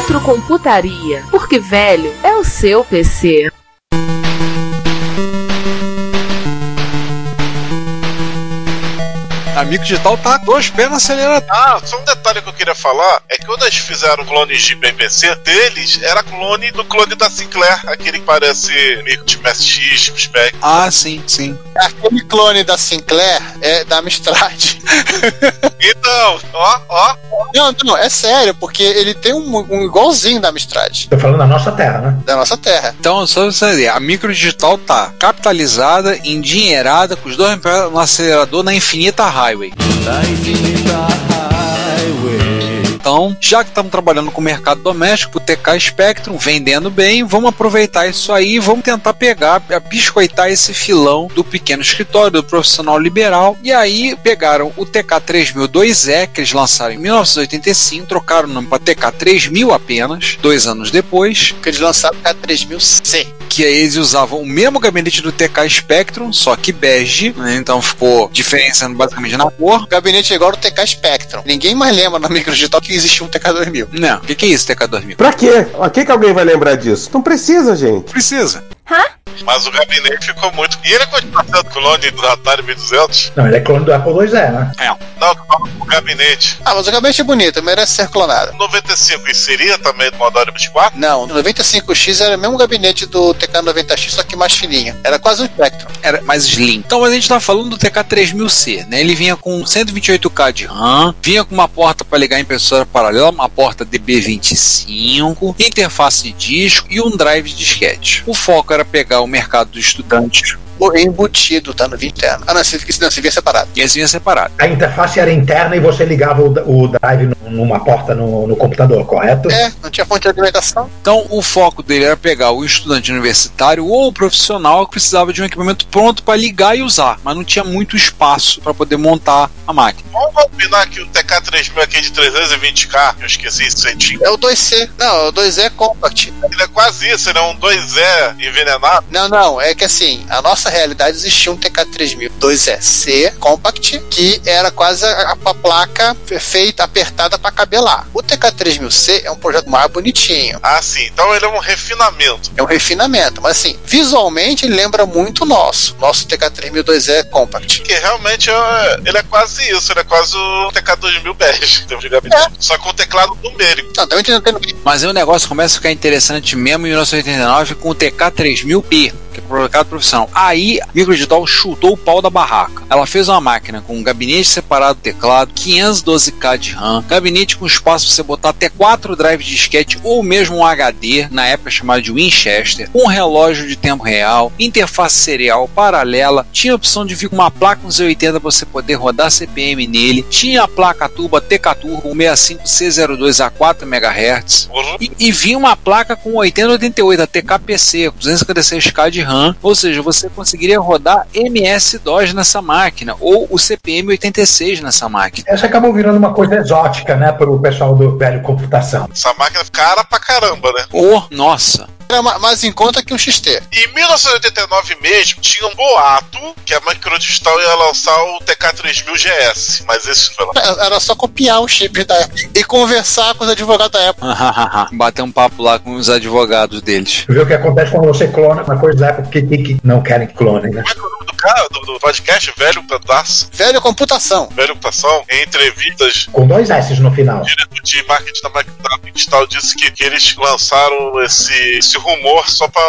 Retrocomputaria, porque velho é o seu PC. A Micro Digital tá dois pés no acelerador. Ah, só um detalhe que eu queria falar é que quando eles fizeram clones de BBC deles, era clone do clone da Sinclair, aquele que parece Micro de MSX, Spec. Ah, sim, sim. Aquele clone da Sinclair é da Amstrad. Então, ó, ó. Não, não, é sério, porque ele tem um, um igualzinho da Amstrad. Tô falando da nossa terra, né? Da nossa terra. Então, só você entender, a Micro Digital tá capitalizada, endinheirada, com os dois pés no acelerador na Infinita bye week. Então, já que estamos trabalhando com o mercado doméstico, o TK Spectrum vendendo bem, vamos aproveitar isso aí e vamos tentar pegar, biscoitar esse filão do pequeno escritório, do profissional liberal. E aí pegaram o TK3000 2E, que eles lançaram em 1985, trocaram o nome para TK3000 apenas, dois anos depois. Que eles lançaram o TK3000C. Que aí eles usavam o mesmo gabinete do TK Spectrum, só que bege, né? então ficou diferenciando basicamente na cor. O gabinete é igual ao TK Spectrum. Ninguém mais lembra na Micro Digital que existia um TK2000. Não, o que, que é isso, TK2000? Pra quê? A que, que alguém vai lembrar disso? Não precisa, gente. Precisa. Mas o gabinete ficou muito. E ele continua sendo clone do Atari 1200? Não, ele é clone do Apple IIe, né? É. Não, eu falo o gabinete. Ah, mas o gabinete é bonito, merece ser clonado. 95 e seria também do Model 24? Não, o 95X era o mesmo gabinete do TK90X, só que mais fininho. Era quase um Spectrum. Era mais slim. Então a gente tá falando do TK3000C, né? Ele vinha com 128K de RAM, vinha com uma porta para ligar a impressora paralela, uma porta DB25, interface de disco e um drive de disquete. O foco era pegar o mercado dos estudantes embutido, tá no vídeo interno. Ah, não, se, não, se via separado. e esse vinha separado. A interface era interna e você ligava o, o drive numa porta no, no computador, correto? É, não tinha fonte de alimentação. Então o foco dele era pegar o estudante universitário ou o profissional que precisava de um equipamento pronto para ligar e usar, mas não tinha muito espaço para poder montar a máquina. Vamos combinar que o TK3000 aqui de 320k, eu esqueci esse centinho. É o 2C. Não, o 2E é Compact. Ele é quase isso, ele é um 2E envenenado. Não, não, é que assim, a nossa realidade existia um TK3000 2EC Compact, que era quase a, a placa feita, apertada para caber lá. O TK3000C é um projeto mais bonitinho. Ah, sim, então ele é um refinamento. É um refinamento, mas assim, visualmente ele lembra muito o nosso, nosso TK3000 2E Compact. Que realmente é, ele é quase isso, ele é quase o TK2000 bege, em termos de gabinete. Só com teclado numérico. Não, também não tem Mas aí o negócio começa a ficar interessante mesmo em 1989 com o TK3000P, mercado profissional. Aí Microdigital chutou o pau da barraca. Ela fez uma máquina com um gabinete separado do teclado, 512K de RAM, gabinete com espaço para você botar até 4 drives de disquete ou mesmo um HD, na época chamado de Winchester, um relógio de tempo real, interface serial paralela, tinha a opção de vir com uma placa no Z80 para você poder rodar CPM nele, tinha a placa turbo TK Turbo 65C02 a 4 MHz e, e vinha uma placa com 8088 a TKPC, 256K de RAM, ou seja, você conseguiria rodar MS-DOS nessa máquina ou o CPM 86 nessa máquina. Essa acabou virando uma coisa exótica, né, para o pessoal do velho computação. Essa máquina é cara pra caramba, né? Oh, nossa! Era ma- mais em conta que um XT. Em 1989 mesmo, tinha um boato que a Microdigital ia lançar o TK3000 GS, mas esse não foi lá. Era só copiar o chip da época e conversar com os advogados da época. Bater um papo lá com os advogados deles. Ver o que acontece quando você clona uma coisa da época que, que, que não querem que clonem, né? Do cara, do, do podcast, velho pedaço, Velho computação. velho computação, em entrevistas, Com dois S no final. o diretor de marketing da Microdigital disse que, que eles lançaram esse, esse rumor só pra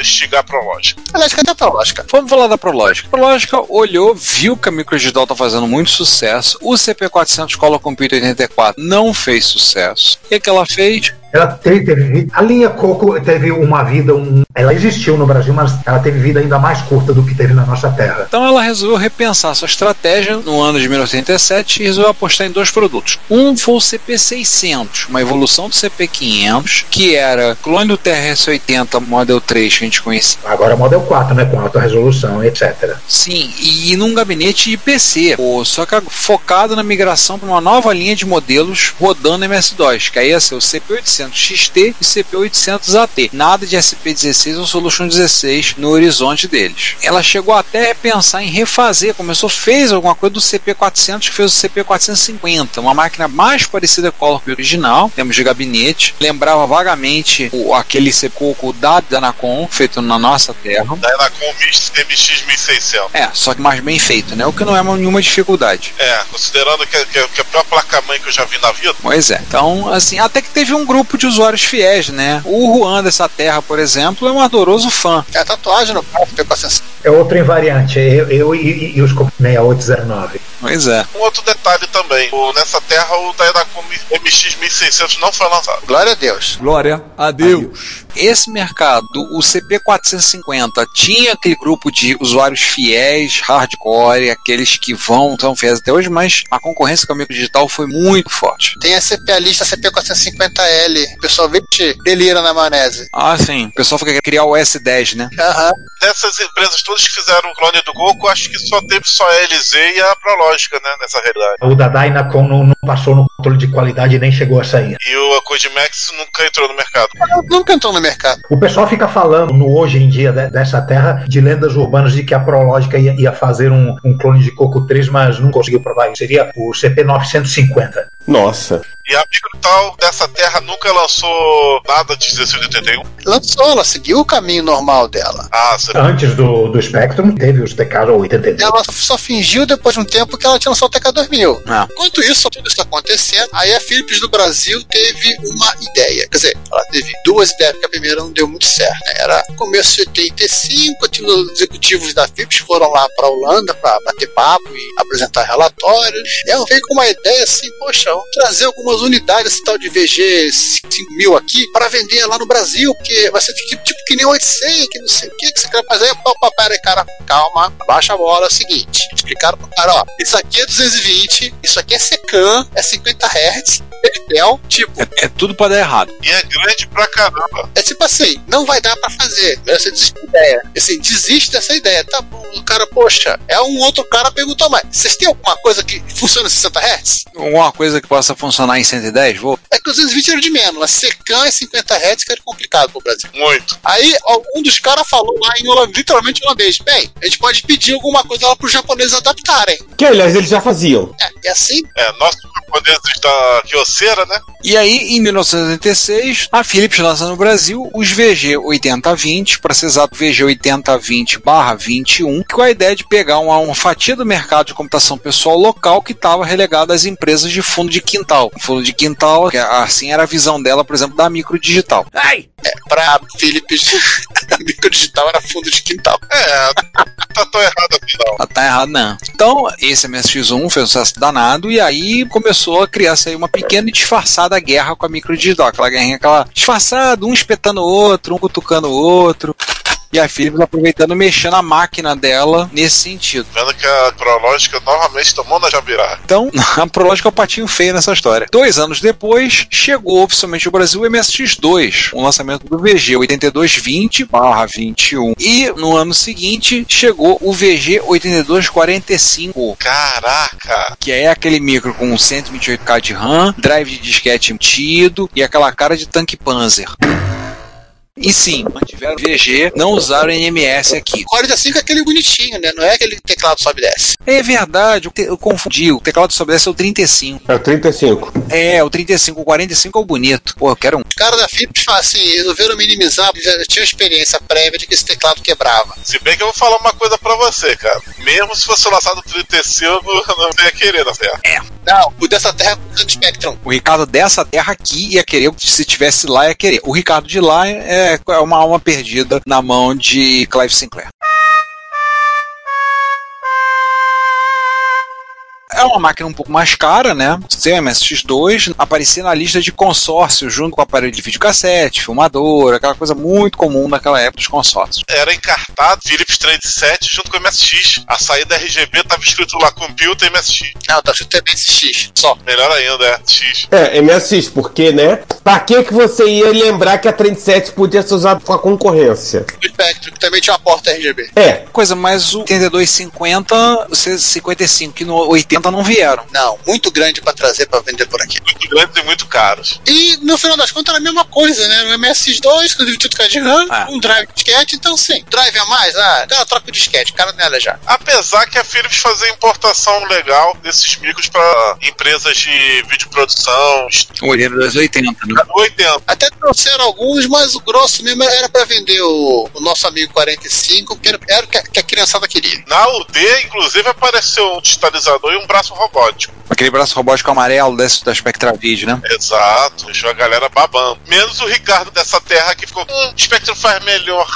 instigar a Prológica. Aliás, cadê a Prológica? Vamos falar da Prológica. A Prológica olhou, viu que a Microdigital tá fazendo muito sucesso. O CP400 Color Computer 84 não fez sucesso. E o que ela fez? Ela teve, teve vida- a linha Coco teve uma vida, um, ela existiu no Brasil, mas ela teve vida ainda mais curta do que teve na nossa terra. Então ela resolveu repensar sua estratégia no ano de 1987 e resolveu apostar em dois produtos. Um foi o CP600, uma evolução do CP500, que era clone do TRS-80 Model 3 que a gente conhecia. Agora é Model 4, né, com alta resolução, etc. Sim, e num gabinete de PC, só que focado na migração para uma nova linha de modelos rodando MS-DOS, que aí ia ser o CP800 XT e CP800 AT. Nada de SP16 ou Solution 16 no horizonte deles. Ela chegou até a pensar em refazer, começou, fez alguma coisa do CP400 que fez o CP450, uma máquina mais parecida com o Orc original, em termos de gabinete, lembrava vagamente o, aquele CPCOCO da Danacon, feito na nossa terra. Da Enacom MX 1600. É, só que mais bem feito, né? O que não é uma- nenhuma dificuldade. É, considerando que, que, que a pior placa-mãe que eu já vi na vida. Pois é. Então, assim, até que teve um grupo de usuários fiéis, né? O Juan dessa terra, por exemplo, é um ardoroso fã. É a tatuagem no braço, P400. É outro invariante, eu, eu e, e os 6809. Pois é. Um outro detalhe também: o, nessa terra o da Enacom MX 1600 não foi lançado. Glória a Deus. Glória a Deus. Esse mercado, o CP450, tinha aquele grupo de usuários fiéis, hardcore, aqueles que vão, são fiéis até hoje, mas a concorrência com o micro digital foi muito forte. Tem a CP, a lista CP450L. O pessoal vê que delira na maionese. Ah, sim. O pessoal foi criar o S10, né? Aham. Dessas empresas todas que fizeram o clone do Goku, acho que só teve só a LZ e a Prológica, né? Nessa realidade. O da Dynacon não, não passou no controle de qualidade e nem chegou a sair. E o Kodimax nunca entrou no mercado. Nunca entrou no mercado. O pessoal fica falando no hoje em dia de- dessa terra de lendas urbanas de que a Prológica ia, ia fazer um, um clone de Coco 3, mas não conseguiu provar isso. Seria o CP950. Nossa. E a Microtal dessa terra nunca lançou nada de 1681. Lançou, ela seguiu o caminho normal dela. Ah, você Antes do, do Spectrum, teve os TK 82. Ela só fingiu depois de um tempo que ela tinha lançado o TK2000. Ah. Enquanto isso, tudo isso acontecendo, aí a Philips do Brasil teve uma ideia. Quer dizer, ela teve duas ideias, porque a primeira não deu muito certo. né? Era começo de 85, os executivos da Philips foram lá para a Holanda para bater papo e apresentar relatórios. E ela veio com uma ideia assim, poxa, vamos trazer algumas unidades, esse tal de VG 5000 aqui, para vender lá no Brasil, porque vai ser tipo, tipo que nem 800, que não sei o que, que você quer fazer. Pá, pera aí, cara, calma, baixa a bola, é o seguinte. Explicaram pro cara, ó, isso aqui é 220, isso aqui é Secan, é 50 Hz, Intel, tipo, É, é tudo pra dar errado. E é grande pra caramba. é tipo assim, não vai dar pra fazer. Melhor você desiste ideia. Assim, desiste dessa ideia. Tá bom, o cara, poxa, é um outro cara perguntou, mas vocês têm alguma coisa que funciona em 60 Hz? Alguma coisa que possa funcionar em 110 volts? É que os 220 era de menos, mas Secan e 50 Hz que era complicado pro Brasil. Muito. Aí um dos caras falou lá em holandês, literalmente holandês, bem, a gente pode pedir alguma coisa lá pros japoneses adaptarem. Que aliás eles já faziam. É, e assim, É, nossos japoneses da Kyocera, né? E aí, em 1986, a Philips lança no Brasil os VG 8020, para ser exato, VG 8020/21, com a ideia de pegar uma, uma fatia do mercado de computação pessoal local que estava relegado às empresas de fundo de quintal. Fundo de quintal, que assim era a visão dela, por exemplo, da microdigital. Ai! pra Philips, a microdigital era fundo de quintal. É, tá tão errado não. Ela tá errado, não. Então, esse MSX1 fez um sucesso danado e aí começou a criar-se aí uma pequena e disfarçada guerra com a microdigital. Aquela guerrinha, aquela disfarçada, um espetando o outro, um cutucando o outro. E a Philips aproveitando mexendo a máquina dela nesse sentido. Vendo que a Prológica novamente tomou na jabirá. Então, a Prológica é o patinho feio nessa história. Dois anos depois, chegou oficialmente ao Brasil o MSX2, o lançamento do VG 8220/21. E no ano seguinte, chegou o VG 8245, Caraca! que é aquele micro com 128K de RAM, drive de disquete embutido e aquela cara de tanque Panzer. E sim, mantiveram o VG, não usaram NMS aqui. O Core 5 é aquele bonitinho, né? Não é aquele teclado sobe e desce. É verdade, eu te- eu confundi. O teclado sobre esse é o 35. É o 35. É, o 35, o 45 é o bonito. Pô, eu quero um. Os caras da Philips falam assim, resolveram minimizar, já tinham experiência prévia de que esse teclado quebrava. Se bem que eu vou falar uma coisa pra você, cara. Mesmo se fosse lançado 35, eu não ia querer na terra. Não, o dessa terra é do Spectrum. O Ricardo dessa terra aqui ia querer, se tivesse lá, ia querer. O Ricardo de lá é, é uma alma perdida na mão de Clive Sinclair. É uma máquina um pouco mais cara, né? Seu MSX2 aparecia na lista de consórcio junto com o aparelho de videocassete, filmador, aquela coisa muito comum naquela época dos consórcios. Era encartado Philips 37 junto com o MSX. A saída RGB tava escrito lá Computer MSX. Não, tá escrito MSX. Só. Melhor ainda, é X. É, MSX, porque, né? Pra que que você ia lembrar que a 37 podia ser usada com a concorrência? O Spectrum, que também tinha uma porta RGB. É, Coisa mais o 8250, o 55 que no 80 não vieram. Não, muito grande pra trazer pra vender por aqui. Muito grandes e muito caros. E no final das contas era a mesma coisa, né? No MSX2, com 28K de RAM, Ah. um drive disquete, então sim. Drive a mais, ah, cara, troca o disquete, cara nela já. Apesar que a Philips fazia importação legal desses micros para empresas de videoprodução, O 8280, né? 80. Até trouxeram alguns, mas o grosso mesmo era pra vender o, o nosso amigo 45, que era, era o que a, que a criançada queria. Na UD, inclusive, apareceu um digitalizador e um braço robótico. Aquele braço robótico amarelo desse da Spectra Video, né? Exato, deixou a galera babando. Menos o Ricardo dessa terra que ficou, hum, o Spectrum faz melhor.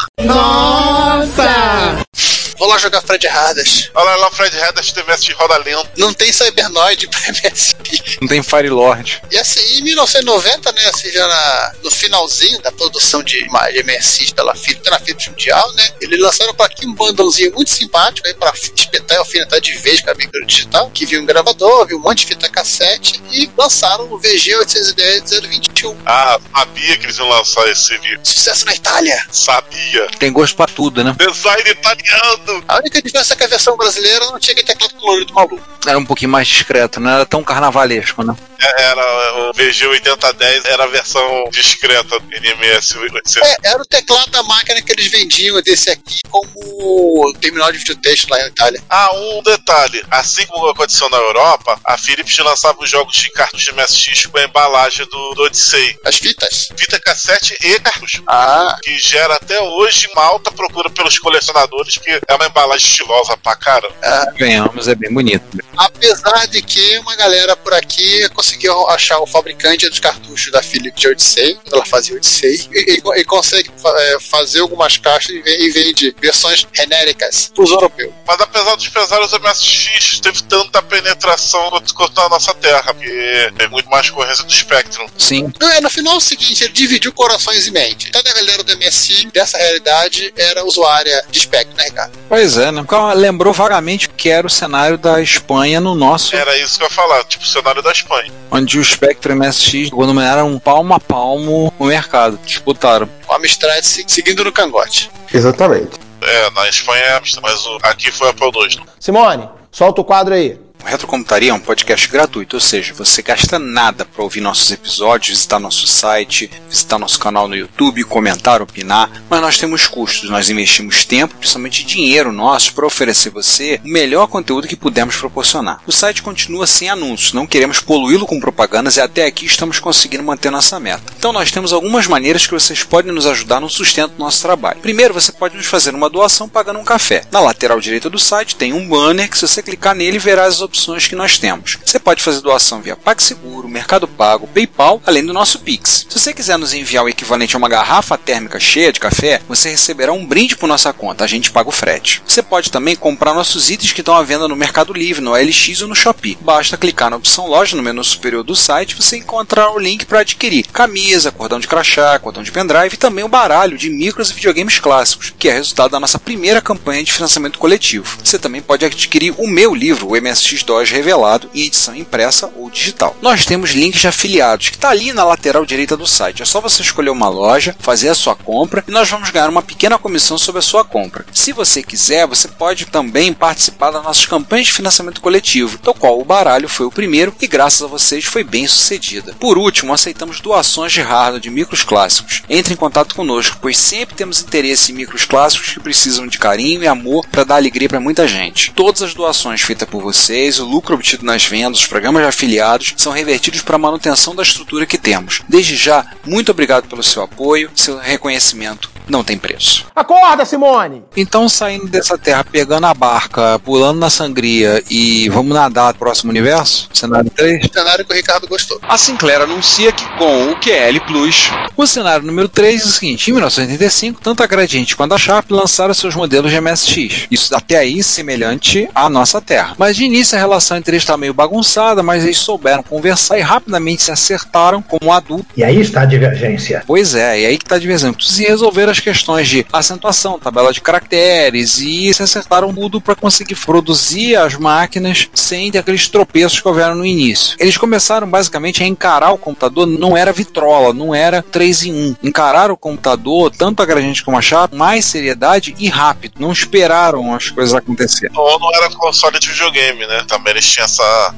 Vou lá jogar Fred Hardas. Olha lá, Fred Haddad TVS de roda lenta. Não tem Cybernoid pra MSX. Não tem Fire Lord. E assim, em 1990, né, assim, já na- no finalzinho da produção de imagem MSX pela Philips, na Philips Mundial, né, eles lançaram para aqui um bundlezinho muito simpático aí para espetar e alfinetar de vez com a micro digital, que viu um gravador, viu um monte de fita cassete e lançaram o VG 810 021. Ah, sabia que eles iam lançar esse vídeo. Sucesso na Itália. Sabia. Tem gosto pra tudo, né? Design italiano. A única diferença é que a versão brasileira não tinha aquele teclado colorido maluco. Era um pouquinho mais discreto, não era tão carnavalesco, né? É, Era o VG 8010, era a versão discreta do NMS 800. É, era o teclado da máquina que eles vendiam desse aqui como terminal de videotexto lá na Itália. Ah, um detalhe. Assim como aconteceu na Europa, a Philips lançava os jogos de cartucho de MSX com a embalagem do, do Odyssey. As fitas. Fita cassete e cartucho. Ah, Que gera até hoje uma alta procura pelos colecionadores, que é uma embalagem estilosa pra cara. Ganhamos, é bem bonito. apesar de que uma galera por aqui conseguiu achar o fabricante dos cartuchos da Philips de Odyssey, ela fazia Odyssey, e, e- e consegue é, fazer algumas caixas e, ve- e vende versões genéricas pros europeus. Mas apesar dos pesares, o MSX teve tanta penetração quanto na nossa terra, porque tem muito mais corrência do Spectrum. Sim. Então, é, no final é o seguinte, ele dividiu corações e mente. Toda a galera do MSI, dessa realidade, era usuária de Spectrum, né, Ricardo? Pois é, né? Porque Lembrou vagamente que era o cenário da Espanha no nosso, Era isso que eu ia falar, tipo o cenário da Espanha. onde o Spectrum MSX, quando era um palmo a palmo o mercado. Disputaram. A Amstrad se- seguindo no cangote. exatamente. É, na Espanha é Amsterdã, mas o- aqui foi Apple II. Não. Simone, solta o quadro aí. O Retrocomputaria é um podcast gratuito, ou seja, você gasta nada para ouvir nossos episódios, visitar nosso site, visitar nosso canal no YouTube, comentar, opinar, mas nós temos custos, nós investimos tempo, principalmente dinheiro nosso, para oferecer você o melhor conteúdo que pudermos proporcionar. O site continua sem anúncios, não queremos poluí-lo com propagandas e até aqui estamos conseguindo manter nossa meta. Então nós temos algumas maneiras que vocês podem nos ajudar no sustento do nosso trabalho. Primeiro, você pode nos fazer uma doação pagando um café. Na lateral direita do site tem um banner que se você clicar nele verá as opções que nós temos. Você pode fazer doação via PagSeguro, Mercado Pago, PayPal, além do nosso Pix. Se você quiser nos enviar o equivalente a uma garrafa térmica cheia de café, você receberá um brinde por nossa conta, a gente paga o frete. Você pode também comprar nossos itens que estão à venda no Mercado Livre, no LX ou no Shopee. Basta clicar na opção loja no menu superior do site você encontrará o link para adquirir camisa, cordão de crachá, cordão de pendrive e também o baralho de micros e videogames clássicos, que é resultado da nossa primeira campanha de financiamento coletivo. Você também pode adquirir o meu livro, o MSX2 Revelado, em edição impressa ou digital. Nós temos links de afiliados, que está ali na lateral direita do site. É só você escolher uma loja, fazer a sua compra e nós vamos ganhar uma pequena comissão sobre a sua compra. Se você quiser, você pode também participar das nossas campanhas de financiamento coletivo, do qual o baralho foi o primeiro e graças a vocês foi bem sucedida. Por último, aceitamos doações de hardware de micros clássicos. Entre em contato conosco, pois sempre temos interesse em micros clássicos que precisam de carinho e amor para dar alegria para muita gente. Todas as doações feitas por vocês, o lucro obtido nas vendas, os programas de afiliados, são revertidos para a manutenção da estrutura que temos. Desde já, muito obrigado pelo seu apoio, seu reconhecimento não tem preço. Acorda, Simone! Então, saindo dessa terra, pegando a barca, pulando na sangria e vamos nadar pro próximo universo? Cenário 3. cenário que o Ricardo gostou. A Sinclair anuncia que com o QL Plus, O cenário número 3 é o seguinte: em 1985, tanto a Gradiente quanto a Sharp lançaram seus modelos de MSX. Isso até aí semelhante à nossa Terra. Mas de início a relação entre eles está meio bagunçada, mas eles souberam conversar e rapidamente se acertaram como adultos. E aí está a divergência. Pois é, e aí que tá diversão. E resolveram as questões de acentuação, tabela de caracteres e se acertaram tudo para conseguir produzir as máquinas sem ter aqueles tropeços que houveram no início. Eles começaram basicamente a encarar o computador, não era vitrola, não era 3 em 1. Encararam o computador, tanto a Gradiente como a Sharp, mais seriedade e rápido. Não esperaram as coisas acontecerem. Ou não era console de videogame, né? Também eles tinham essa.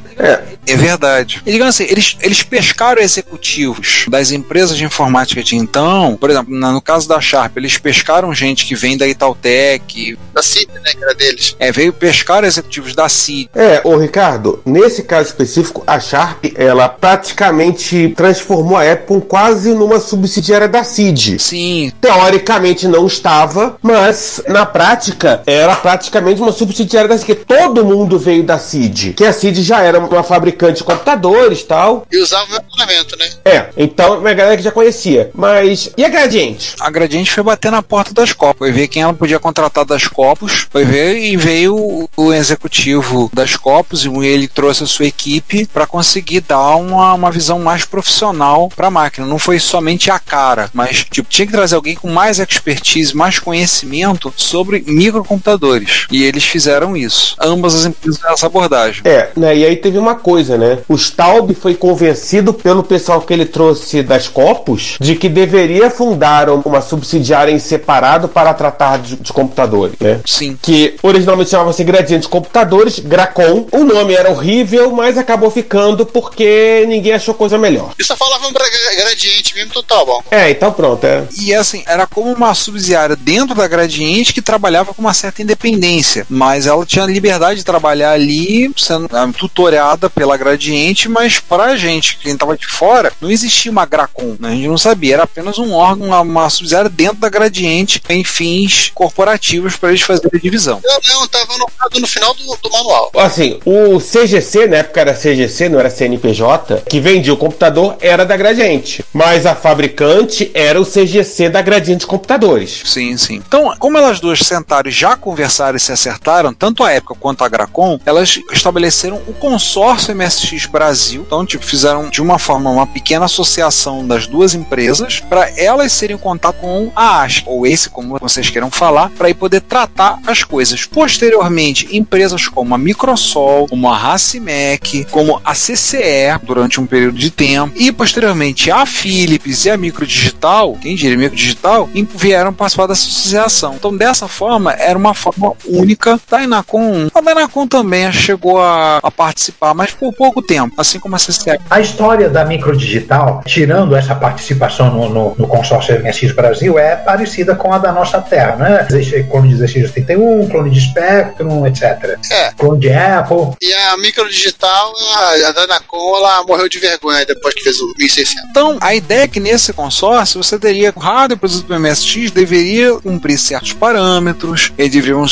É verdade. E digamos assim, eles, eles pescaram executivos das empresas de informática de então, por exemplo, na- no caso da Sharp, eles pescaram gente que vem da Itautec, Da CIP, né? Que era deles. é, veio pescar executivos da CID. É, ô Ricardo, nesse caso específico, a Sharp, ela praticamente transformou a Apple quase numa subsidiária da CID. Sim, Teoricamente não estava, mas na prática era praticamente uma subsidiária da CID. Todo mundo veio da CID, que a CID já era uma fabricante de computadores e tal. E usava o equipamento, né? É, então uma galera que já conhecia. Mas e a Gradiente? a Gradiente foi bater na porta das Copos, foi ver quem ela podia contratar das Copos, foi ver e veio o- executivo das Copos e ele trouxe a sua equipe para conseguir dar uma, uma visão mais profissional para a máquina. Não foi somente a cara, mas tipo, tinha que trazer alguém com mais expertise, mais conhecimento sobre microcomputadores. E eles fizeram isso. Ambas as empresas fizeram essa abordagem. É, né? E aí teve uma coisa, né? O Staub foi convencido pelo pessoal que ele trouxe das Copos de que deveria fundar uma subsidiária em separado para tratar de, de computadores, né? Sim. Que originalmente chamava-se Gradiente Computadores, Gracom. O nome era horrível, mas acabou ficando porque ninguém achou coisa melhor. E só falavam pra gra- gradiente mesmo, então tá bom. É, então pronto, é. E assim, era como uma subsidiária dentro da Gradiente que trabalhava com uma certa independência, mas ela tinha liberdade de trabalhar ali, sendo ah, tutorada pela Gradiente, mas pra gente, quem tava de fora, não existia uma Gracom, né? a gente não sabia, era apenas um órgão, uma, uma subsidiária dentro da Gradiente em fins corporativos para eles fazerem a divisão. Eu não, tava anotado no final do, do manual. Assim, o CGC, na época era CGC, não era CNPJ, que vendia o computador era da Gradiente. Mas a fabricante era o CGC da Gradiente Computadores. Sim, sim. Então, como elas duas sentaram e já conversaram e se acertaram, tanto a época quanto a Gracom, elas estabeleceram o consórcio MSX Brasil. Então, tipo, fizeram de uma forma uma pequena associação das duas empresas para elas serem em contato com a ASC, ou esse, como vocês queiram falar, para poder tratar as coisas. Posteriormente, empresas como a Microsol, como a Racimec, como a CCE, durante um período de tempo, e posteriormente a Philips e a Microdigital, quem diria Microdigital, vieram participar dessa associação. Então, dessa forma, era uma forma única da Inacom. A da Inacom também chegou a, a participar, mas por pouco tempo, assim como a CCE. A história da microdigital, tirando essa participação no, no, no consórcio MSX Brasil, é parecida com a da nossa Terra, né? Clone de ZX81, clone de Spectrum, etc. É. Clone de Apple. E a microdigital, a, a Danacom, ela morreu de vergonha depois que fez o 1600. Então, a ideia é que nesse consórcio você teria o hardware produzido pelo MSX deveria cumprir certos parâmetros, eles deveriam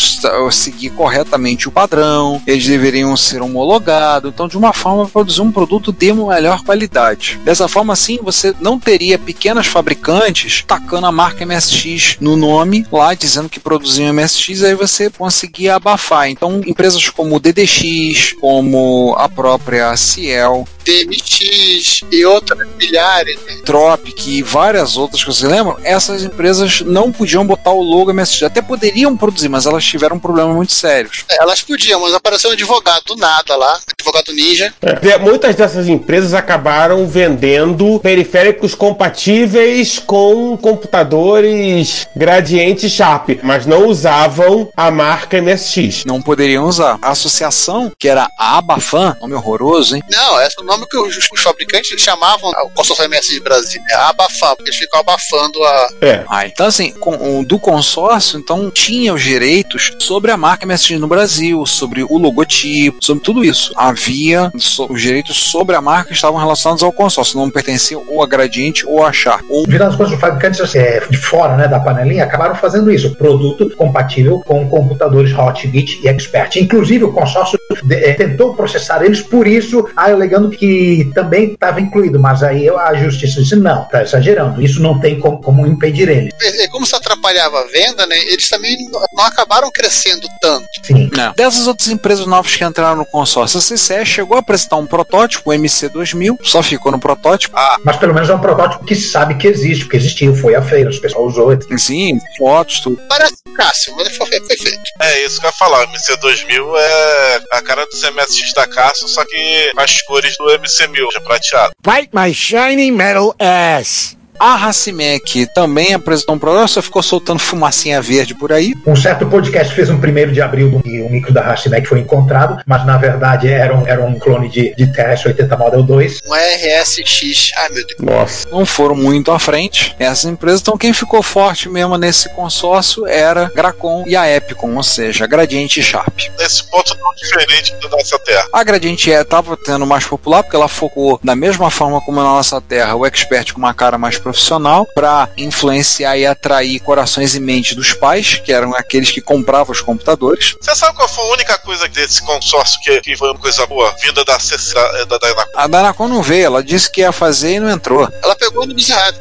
seguir corretamente o padrão, eles deveriam ser homologados, então de uma forma produzir um produto de melhor qualidade. Dessa forma, assim, você não teria pequenas fabricantes tacando a marca MSX no nome lá, dizendo que produziam MSX, aí você conseguia abafar. Então, empresas como o DDX, como a própria Ciel, DMX e outras milhares. né? Tropic e várias outras que você lembra, essas empresas não podiam botar o logo MSX. Até poderiam produzir, mas elas tiveram problemas muito sérios. É, Elas podiam, mas apareceu um advogado do nada lá, advogado ninja. De- Muitas dessas empresas acabaram vendendo periféricos compatíveis com computadores Gradiente Sharp, mas não usavam a marca MSX. Não poderiam usar. A associação, que era a Abafan, nome horroroso, hein? Não, essa é o nome que os, os fabricantes chamavam o consórcio MSX Brasil, né? Abafar, porque eles ficam abafando a. É. Ah, então assim, com, o do consórcio, então tinha os direitos sobre a marca MSX no Brasil, sobre o logotipo, sobre tudo isso. Havia so- os direitos sobre a marca que estavam relacionados ao consórcio, não pertenciam ou a Gradiente ou a Sharp. Ou Virando as coisas, os fabricantes assim, é, de fora né, da panelinha acabaram fazendo isso. Produto compatível com computadores Hotbit e Expert. Inclusive, o consórcio de- é, tentou processar eles por isso, alegando que também estava incluído. Mas aí a justiça disse: não, está exagerando. Isso não tem como, como impedir ele. E Como isso atrapalhava a venda, né? Eles também não- acabaram crescendo tanto. Sim. Não. Dessas outras empresas novas que entraram no consórcio, a CCE chegou a apresentar um protótipo, o MC2000, só ficou no protótipo. Mas pelo menos é um protótipo que se sabe que existe, porque existiu, foi a feira, o pessoal usou. Sim, fotos, tudo. Parece Cássio, mas foi, foi feito. É isso que eu ia falar. O MC2000 é a cara do MSX da Cássio, só que as cores do Let me send me a prateado. Bite my shiny metal ass. A Racimec também apresentou um protótipo, só ficou soltando fumacinha verde por aí. Um certo podcast fez um primeiro de abril do o micro da Hashimec foi encontrado, mas na verdade era um, era um clone de, de TS-80 Model 2. Um RSX. Ai, meu Deus. Nossa. não foram muito à frente essas empresas. Então, quem ficou forte mesmo nesse consórcio era Gracon e a Epicon, ou seja, a Gradiente e Sharp. Nesse ponto tão diferente da nossa Terra. A Gradiente estava tendo mais popular porque ela focou da mesma forma como na nossa terra, o expert com uma cara mais profissional, para influenciar e atrair corações e mentes dos pais, que eram aqueles que compravam os computadores. Você sabe qual foi a única coisa desse consórcio que, que foi uma coisa boa? Vinda da da, da, A Danacon não veio, ela disse que ia fazer e não entrou. Ela pegou no errado.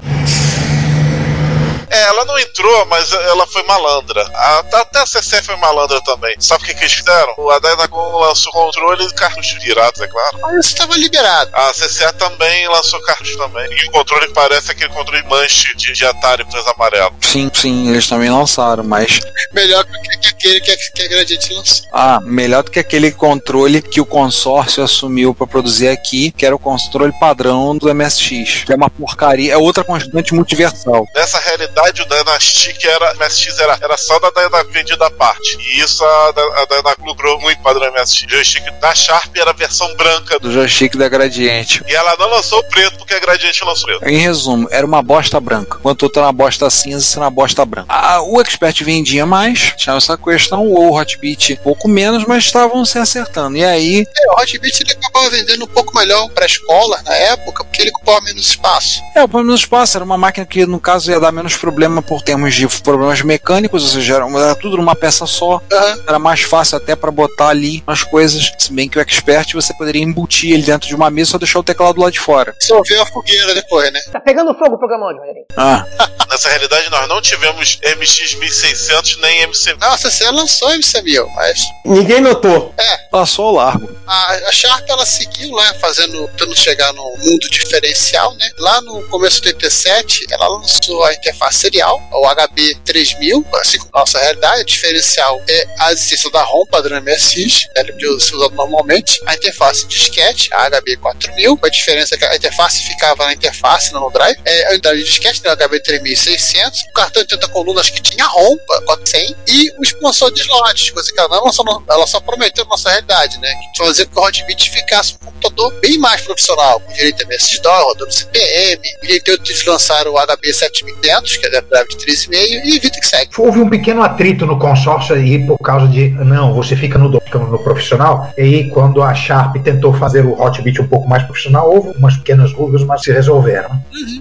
É, ela não entrou, mas ela foi malandra. A- até a CC foi malandra também. Sabe o que, que eles fizeram? A Dynacon lançou controle e cartucho virados, é claro. Mas isso estava liberado. A CCA também lançou cartucho também. E o controle parece aquele controle manche de, de Atari com três amarelo. Sim, sim, eles também lançaram, mas Melhor que, que aquele que, que a Gradiente lançou. ah, melhor do que aquele controle que o consórcio assumiu para produzir aqui, que era o controle padrão do MSX, que é uma porcaria, é outra constante multiversal. Nessa realidade, o Dynastic era, MSX era, era só da Dynacon vendida à parte. E isso a, Da- a Dynacon lucrou muito padrão MSX. O joystick da Sharp era a versão branca. Do joystick da Gradiente. E ela não lançou o preto porque a Gradiente lançou o preto. Em resumo, era uma bosta branca. Enquanto outra era uma bosta cinza, isso era uma bosta branca. Ah, o Expert vendia mais, tinha essa questão, o Hotbit pouco menos, mas estavam se acertando. E aí, É, o Hotbit ele acabava vendendo um pouco melhor para escola na época, porque ele ocupava menos espaço. é, o problema do espaço era uma máquina que, no caso, ia dar menos problema por termos de problemas mecânicos, ou seja, era, era tudo numa peça só. Aham. Era mais fácil até para botar ali as coisas. Se bem que o Expert você poderia embutir ele dentro de uma mesa e só deixar o teclado lá de fora. Dissolveu a fogueira depois, né? Tá pegando fogo o programão, Rogerinho. Ah, Nessa realidade, nós não tivemos MX 1600 nem MC. Não, a CC lançou MC1000, mas Ninguém notou. passou ao largo. a, a Sharp ela seguiu lá fazendo, tentando chegar no mundo diferencial, né? Lá no começo de 87, ela lançou a interface serial, o HB 3000, assim como nossa realidade, o diferencial é a existência da ROM padrão MSX, né, de ser usado normalmente, a interface disquete, a HB 4000, a diferença é que a interface ficava na interface, não no drive, é, a unidade de disquete, né, HB 3600, o cartão de 80 colunas que tinha ROM, 400, e o expansor de slots, coisa que ela não lançou, no- ela só prometeu nossa realidade, né? Que fazia com que o Hotbit ficasse um computador bem mais profissional, com direito a MS-DOS, rodando CPM, e então eles lançaram o HB 7500, que da drive de 3,5, e VTX Houve um pequeno atrito no consórcio aí por causa de, não, você fica no, no profissional. E aí, quando a Sharp tentou fazer o Hotbit um pouco mais profissional, houve umas pequenas rugas, mas se resolveram.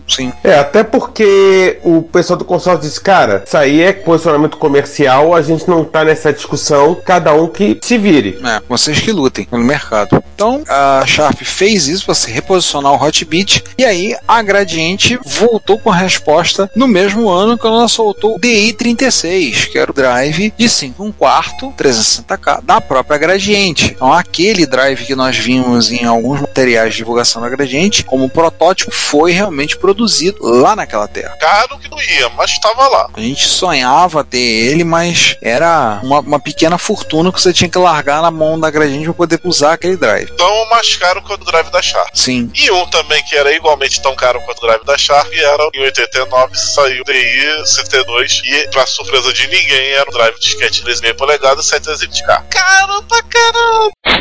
Sim. É, até porque o pessoal do consórcio disse, cara, isso aí é posicionamento comercial, a gente não tá nessa discussão, cada um que se vire. É, vocês que lutem no mercado. Então, a Sharp fez isso para se reposicionar o Hotbit. E aí, a Gradiente voltou com a resposta no mesmo ano que ela soltou o DI36, que era o drive de 5 1 quarto 360K da própria Gradiente. Então, aquele drive que nós vimos em alguns materiais de divulgação da Gradiente, como protótipo, foi realmente produzido lá naquela terra. Caro que não ia, mas estava lá. A gente sonhava ter ele, mas era uma, uma pequena fortuna que você tinha que largar na mão da Gradiente para poder usar aquele drive. Tão mais caro quanto o drive da Sharp. Sim. E um também que era igualmente tão caro quanto o drive da Sharp, e era em 89 saiu o DI 72 e, pra surpresa de ninguém, era um drive de disquete 3,5 polegadas 720K. Caro pra caramba!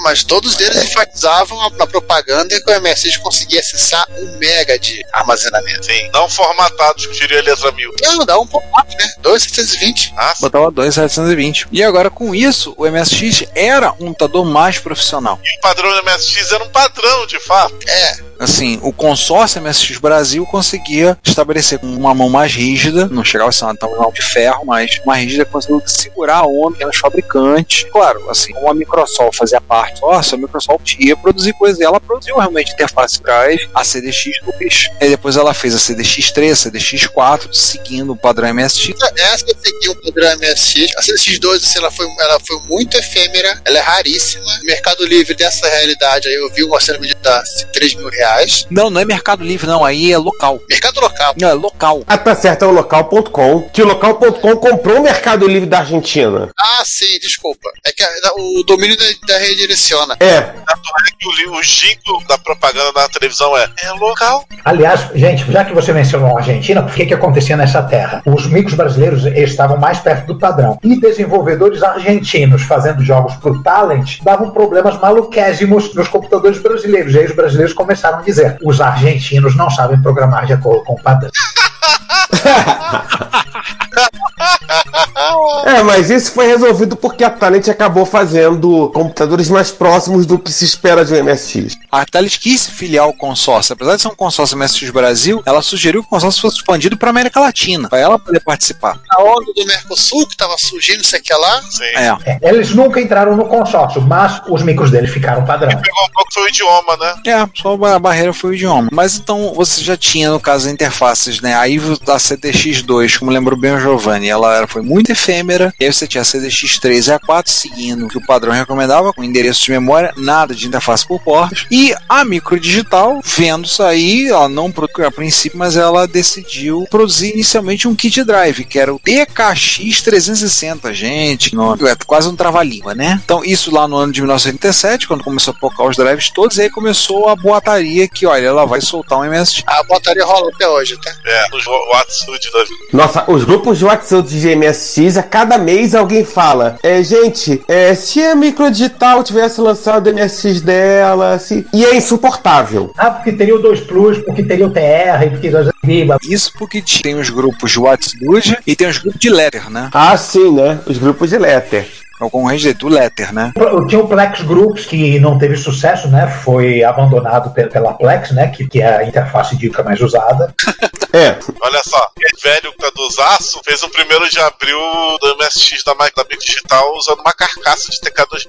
É, mas todos eles enfatizavam a- na propaganda que o MSX conseguia acessar um mega de armazenamento. Sim, não formatados, que diria a letra mil. Não, dá um pouco mais, né? 2,720. Ah, sim. Botava 2,720. E agora, com isso, o MSX era um computador mais profissional. E o padrão do MSX era um padrão, de fato. É, Assim, o consórcio MSX Brasil conseguia estabelecer com uma mão mais rígida, não chegava a ser uma tão mão de ferro, mas uma rígida que conseguiu segurar a onda pelos fabricantes. Claro, assim, como a Microsoft fazia parte consórcio, a Microsoft ia produzir coisas e ela produziu realmente interface drive, a CDX2, e depois ela fez a CDX3, a CDX4, seguindo o padrão MSX. essa seguia o padrão MSX. A CX2, assim, ela foi, ela foi muito efêmera, ela é raríssima. O Mercado Livre dessa realidade aí, eu vi uma cena de 3 mil reais. Não, não é Mercado Livre, não, aí é local. Mercado local. Não, é local. Ah, tá certo, é o local.com. Que o local.com comprou o Mercado Livre da Argentina. Ah, sim, desculpa. É que a- o domínio da, da redireciona. É, Tanto é o, o jingle da propaganda na televisão é é local. Aliás, gente, já que você mencionou a Argentina, o que, que acontecia nessa terra? Os micros brasileiros estavam mais perto do padrão. E desenvolvedores argentinos fazendo jogos pro Talent davam problemas maluquésimos nos computadores brasileiros. E aí os brasileiros começaram a dizer: os argentinos não sabem programar de acordo com o padrão. é, mas isso foi resolvido porque a Talent acabou fazendo computadores mais próximos do que se espera de um MSX. A Thales quis filiar o consórcio. Apesar de ser um consórcio MSX Brasil, ela sugeriu que o consórcio fosse expandido para América Latina, para ela poder participar. A onda do Mercosul, que tava surgindo, não sei o que lá. Sim. É. É, eles nunca entraram no consórcio, mas os micros deles ficaram padrão. Pegou um pouco foi o idioma, né? É, só a barreira foi o idioma. Mas então você já tinha, no caso, interfaces, né? A IVO da CDX2, como lembrou bem o Giovanni, ela era- foi muito efêmera. E aí você tinha a CDX3 e a 4 seguindo o que o padrão recomendava, com endereço de memória, nada de interface por portas. E a microdigital, vendo isso aí, ela não produziu a princípio, mas ela decidiu produzir inicialmente um kit drive, que era o DKX360, gente. nome- É quase um trava-língua, né? Então, isso lá no ano de 1987, quando começou a focar os drives todos, aí começou a boataria que, olha, ela vai soltar um MSX. A botaria rola até hoje, tá? É, os WhatsApp. Nossa, os grupos de WhatsApp de MSX, a cada mês alguém fala: é, gente, é, se a Microdigital tivesse lançado o MSX dela, se... e é insuportável. Ah, porque teria o 2 Plus, porque teria o TR, porque riba. Isso porque tem os grupos de WhatsApp e tem os grupos de Letter, né? Ah, sim, né? Os grupos de Letter. É o concorrente do Letter, né? Tinha o Plex Groups, que não teve sucesso, né? Foi abandonado pe- pela Plex, né? Que, que é a interface dica mais usada. É, Olha só, o velho que tá do Zaço fez o primeiro de abril do MSX da da Digital usando uma carcaça de TK2.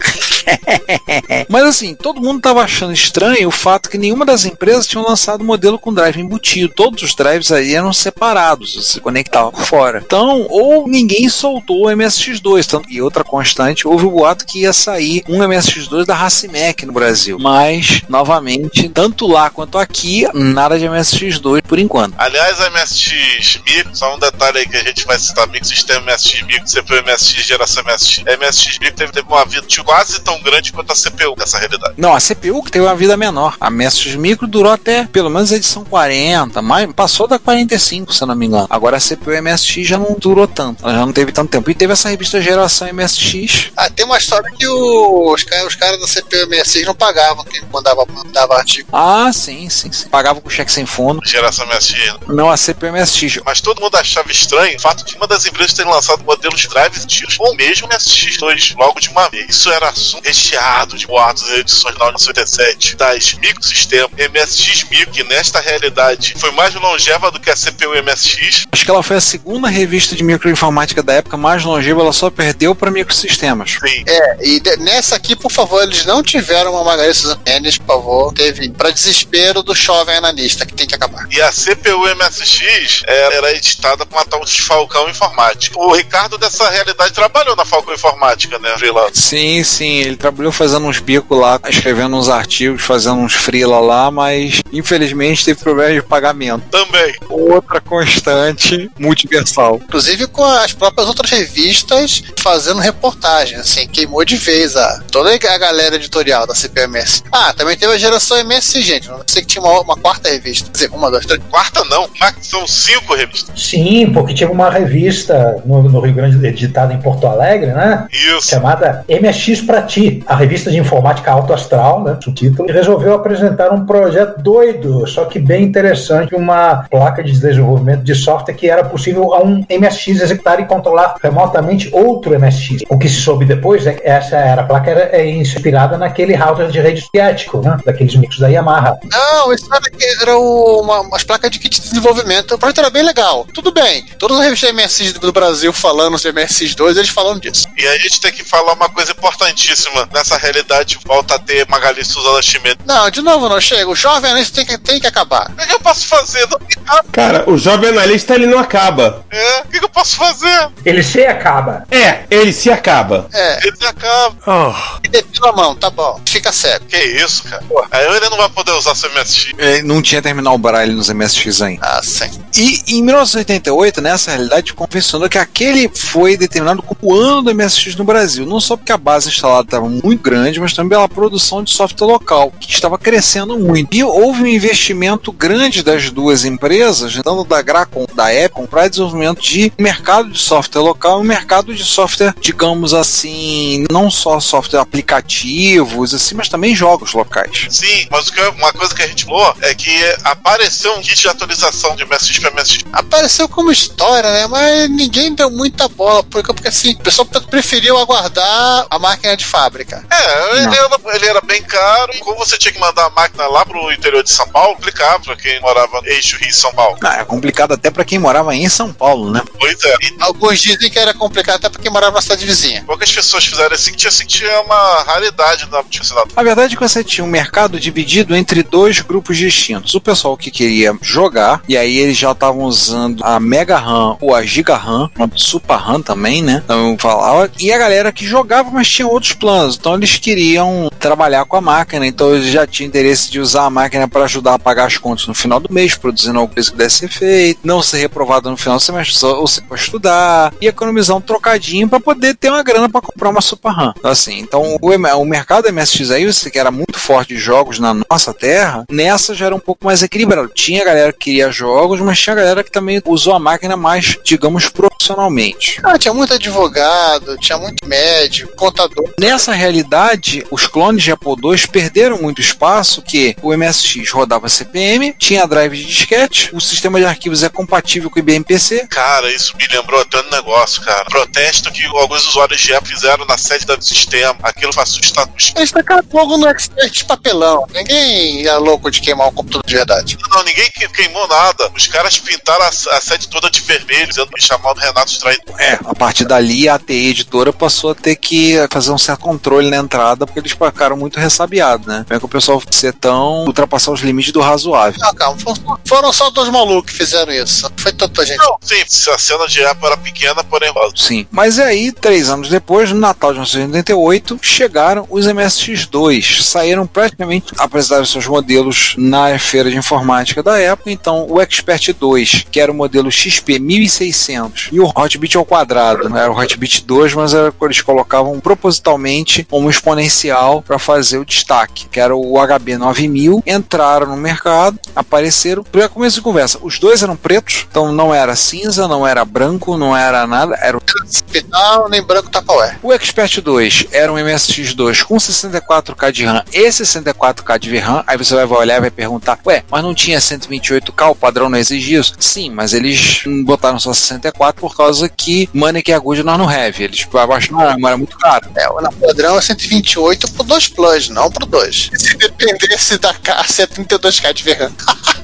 Mas assim, todo mundo tava achando estranho o fato que nenhuma das empresas tinham lançado modelo com drive embutido. Todos os drives aí eram separados, você conectava por fora. Então, ou ninguém soltou o MSX2, tanto que outra constante, houve o boato que ia sair um MSX2 da Racimec no Brasil. Mas, novamente, tanto lá quanto aqui, nada de MSX2 por enquanto. Aliás, a MSX Micro, só um detalhe aí que a gente vai citar: Micro Sistema MSX Micro, CPU MSX, geração MSX. A MSX Micro teve, teve uma vida quase tão grande quanto a CPU nessa realidade. Não, a CPU que teve uma vida menor. A MSX Micro durou até pelo menos a edição 40, mas passou da 45, se não me engano. Agora a CPU MSX já não durou tanto, ela já não teve tanto tempo. E teve essa revista Geração MSX. Ah, tem uma história que o- os, caras- os caras da CPU MSX não pagavam quem mandava, mandava artigo. Ah, sim, sim, sim. Pagava com cheque sem fundo. Geração MSX. Não, a CPU MSX. Mas todo mundo achava estranho o fato de uma das empresas ter lançado modelos drives tiros ou mesmo MSX2 logo de uma vez. Isso era assunto recheado de boatos e edições da 1987 das microsistemas MSX Micro, que nesta realidade foi mais longeva do que a CPU MSX. Acho que ela foi a segunda revista de microinformática da época mais longeva, ela só perdeu para microsistemas. Sim. É, e de- nessa aqui, por favor, eles não tiveram uma Margarida Susan por favor. Teve pra desespero do jovem analista, que tem que acabar. E a CPU MSX era, era editada com a tal de Falcão Informática. O Ricardo dessa realidade trabalhou na Falcão Informática, né, freelance? Sim, sim, ele trabalhou fazendo uns bicos lá, escrevendo uns artigos, fazendo uns freela lá, mas infelizmente teve problema de pagamento. Também. Outra constante multiversal. Inclusive com as próprias outras revistas fazendo reportagem, assim, queimou de vez a, toda a galera editorial da CPMS. Ah, também teve a geração MS, gente. Não sei que tinha uma, uma quarta revista. Quer dizer, uma, duas, três. Quarta não, são cinco revistas. Sim, porque tinha uma revista no, no Rio Grande, editada em Porto Alegre, né? Isso. Chamada MSX pra Ti, a revista de informática alto astral, né? Subtítulo, e resolveu apresentar um projeto doido, só que bem interessante, uma placa de desenvolvimento de software que era possível a um MSX executar e controlar remotamente outro MSX. O que se soube depois é que essa era a placa era é inspirada naquele router de rede soviético, né? Daqueles micros da Yamaha. Não, isso era, era uma, umas placas de kit de desenvolvimento. O projeto era bem legal. Tudo bem. Todas as revistas MSX do Brasil falando de MSX2, eles falando disso. E a gente tem que falar uma coisa importantíssima. Nessa realidade, volta a ter Magali Suzana Schmidt. Não, de novo não chega. O jovem analista tem que, tem que acabar. O que eu posso fazer? Não. Cara, o jovem analista ele não acaba. É, o que que eu posso fazer? Ele se acaba. É, ele se acaba. É, Ele acaba. Oh. depila a mão, tá bom. Fica cego. Que isso, cara? Pô, aí ele não vai poder usar seu MSX. É, Não tinha terminal braille nos MSX ainda. Ah, sim. E em 1988, nessa realidade, confessionou que aquele foi determinado como o ano do MSX no Brasil. Não só porque a base instalada estava muito grande, mas também pela produção de software local, que estava crescendo muito. E houve um investimento grande das duas empresas, tanto da Gracon da Epcom, para desenvolvimento de mercado de software local e um mercado de software, digamos assim, não só software aplicativos, assim, mas também jogos locais. Sim, mas uma coisa que a gente falou é que apareceu um kit de atualização de MSX para MSX. Apareceu como história, né? Mas ninguém deu muita bola, porque, porque assim, o pessoal preferiu aguardar a máquina de fábrica. É, ele era, ele era bem caro, e como você tinha que mandar a máquina lá pro interior de São Paulo, complicava pra quem morava no eixo Rio São Paulo. Ah, é complicado até para quem morava em São Paulo, né? Pois é. E Alguns dizem que era complicado até porque morava na cidade vizinha. Poucas pessoas fizeram kit, esse kit é uma raridade na publicidade. A verdade é que você tinha um mercado dividido entre dois grupos distintos. O pessoal que queria jogar, e aí eles já estavam usando a Mega RAM ou a Giga RAM, a Super RAM também, né? Então falava. E a galera que jogava, mas tinha outros planos. Então eles queriam trabalhar com a máquina, então eles já tinham interesse de usar a máquina para ajudar a pagar as contas no final do mês, produzindo alguma coisa que deve ser feita, não ser reprovado no final do semestre, ou seja, para estudar, e economizar um trocadinho para poder ter uma grana para comprar uma Super RAM. Assim, então o, o mercado MSX aí, você que era muito forte de jogos na nossa terra, nessa já era um pouco mais equilibrado. Tinha galera que queria jogos, mas tinha galera que também usou a máquina mais, digamos, profissionalmente. Ah, tinha muito advogado, tinha muito médico, contador. Nessa realidade, os clones de Apple II perderam muito espaço, que o MSX rodava CPM, tinha drive de disquete, o sistema de arquivos é compatível com o IBM PC. Cara, isso me lembrou até um negócio, cara. Protesto que alguns usuários de Apple fizeram na sede do sistema. Aquilo foi assustador. Eles tacaram fogo no expert de papelão. Ninguém é louco de queimar um computador de verdade. Não, ninguém que- queimou nada. Os caras pintaram a, a sede toda de vermelho, dizendo que chamando Renato Traidor. É, a partir dali a TI editora passou a ter que fazer um certo controle na entrada, porque eles ficaram muito ressabiados, né? Como é que o pessoal ser tão ultrapassar os limites do razoável. Não, calma, foram, só dois malucos que fizeram isso. Não Foi tanta gente. Não, sim, a cena de Apple era pequena, porém rosa. Sim. Mas aí, três anos depois, no Natal de 1988, chegaram os MSX2. Saíram praticamente, apresentaram seus modelos na feira de informática da época. Então, o Expert 2, que era o modelo XP 1600, e o Hotbit ao quadrado. Não era o Hotbit 2, mas era, eles colocavam propositalmente como exponencial para fazer o destaque, que era o HB 9000. Entraram no mercado, apareceram. Para começo de conversa, os dois eram pretos, então não era cinza, não era branco, não era nada, era o nem branco Tupperware. o Expert 2 era um MSX2 com 64K de RAM e 64K de VRAM. Aí você vai olhar e vai perguntar: Ué, mas não tinha 128K? O padrão não exigia isso? Sim, mas eles botaram só 64 por causa que Money que Good nós não have. Eles abaixaram a memória muito cara. É, o padrão é 128 pro 2 Plus, não pro 2. Se dependesse da caixa, é 32K de VRAM.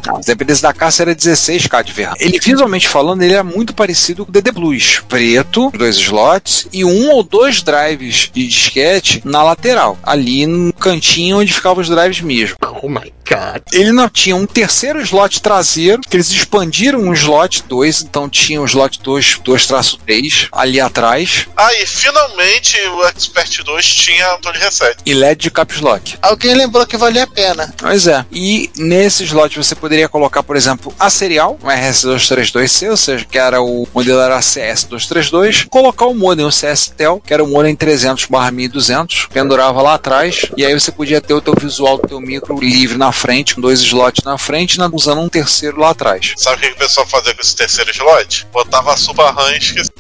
Não, se dependesse da caça era 16K de VRAM. Ele visualmente falando, ele é muito parecido com o DD Plus. Preto, dois slots e um ou dois drives de disquete na lateral, ali no cantinho onde ficavam os drives mesmo. Oh my god. Ele não tinha um terceiro slot traseiro, que eles expandiram um slot 2, então tinha o slot 2, 2-3 ali atrás, Ah, e finalmente o Expert 2 tinha botão de reset. e LED de caps lock. Alguém lembrou que valia a pena. Pois é. E nesse slot você poderia colocar, por exemplo, a serial, um RS232C, ou seja, que era o modelo era CS232, colocar o modem, o CSTEL, que era o modem 300 1200, pendurava lá atrás, e aí você podia ter o teu visual do teu micro livre na frente, com dois slots na frente, e na- usando um terceiro lá atrás. Sabe o que, que o pessoal fazia com esse terceiro slot? Botava a Super RAM.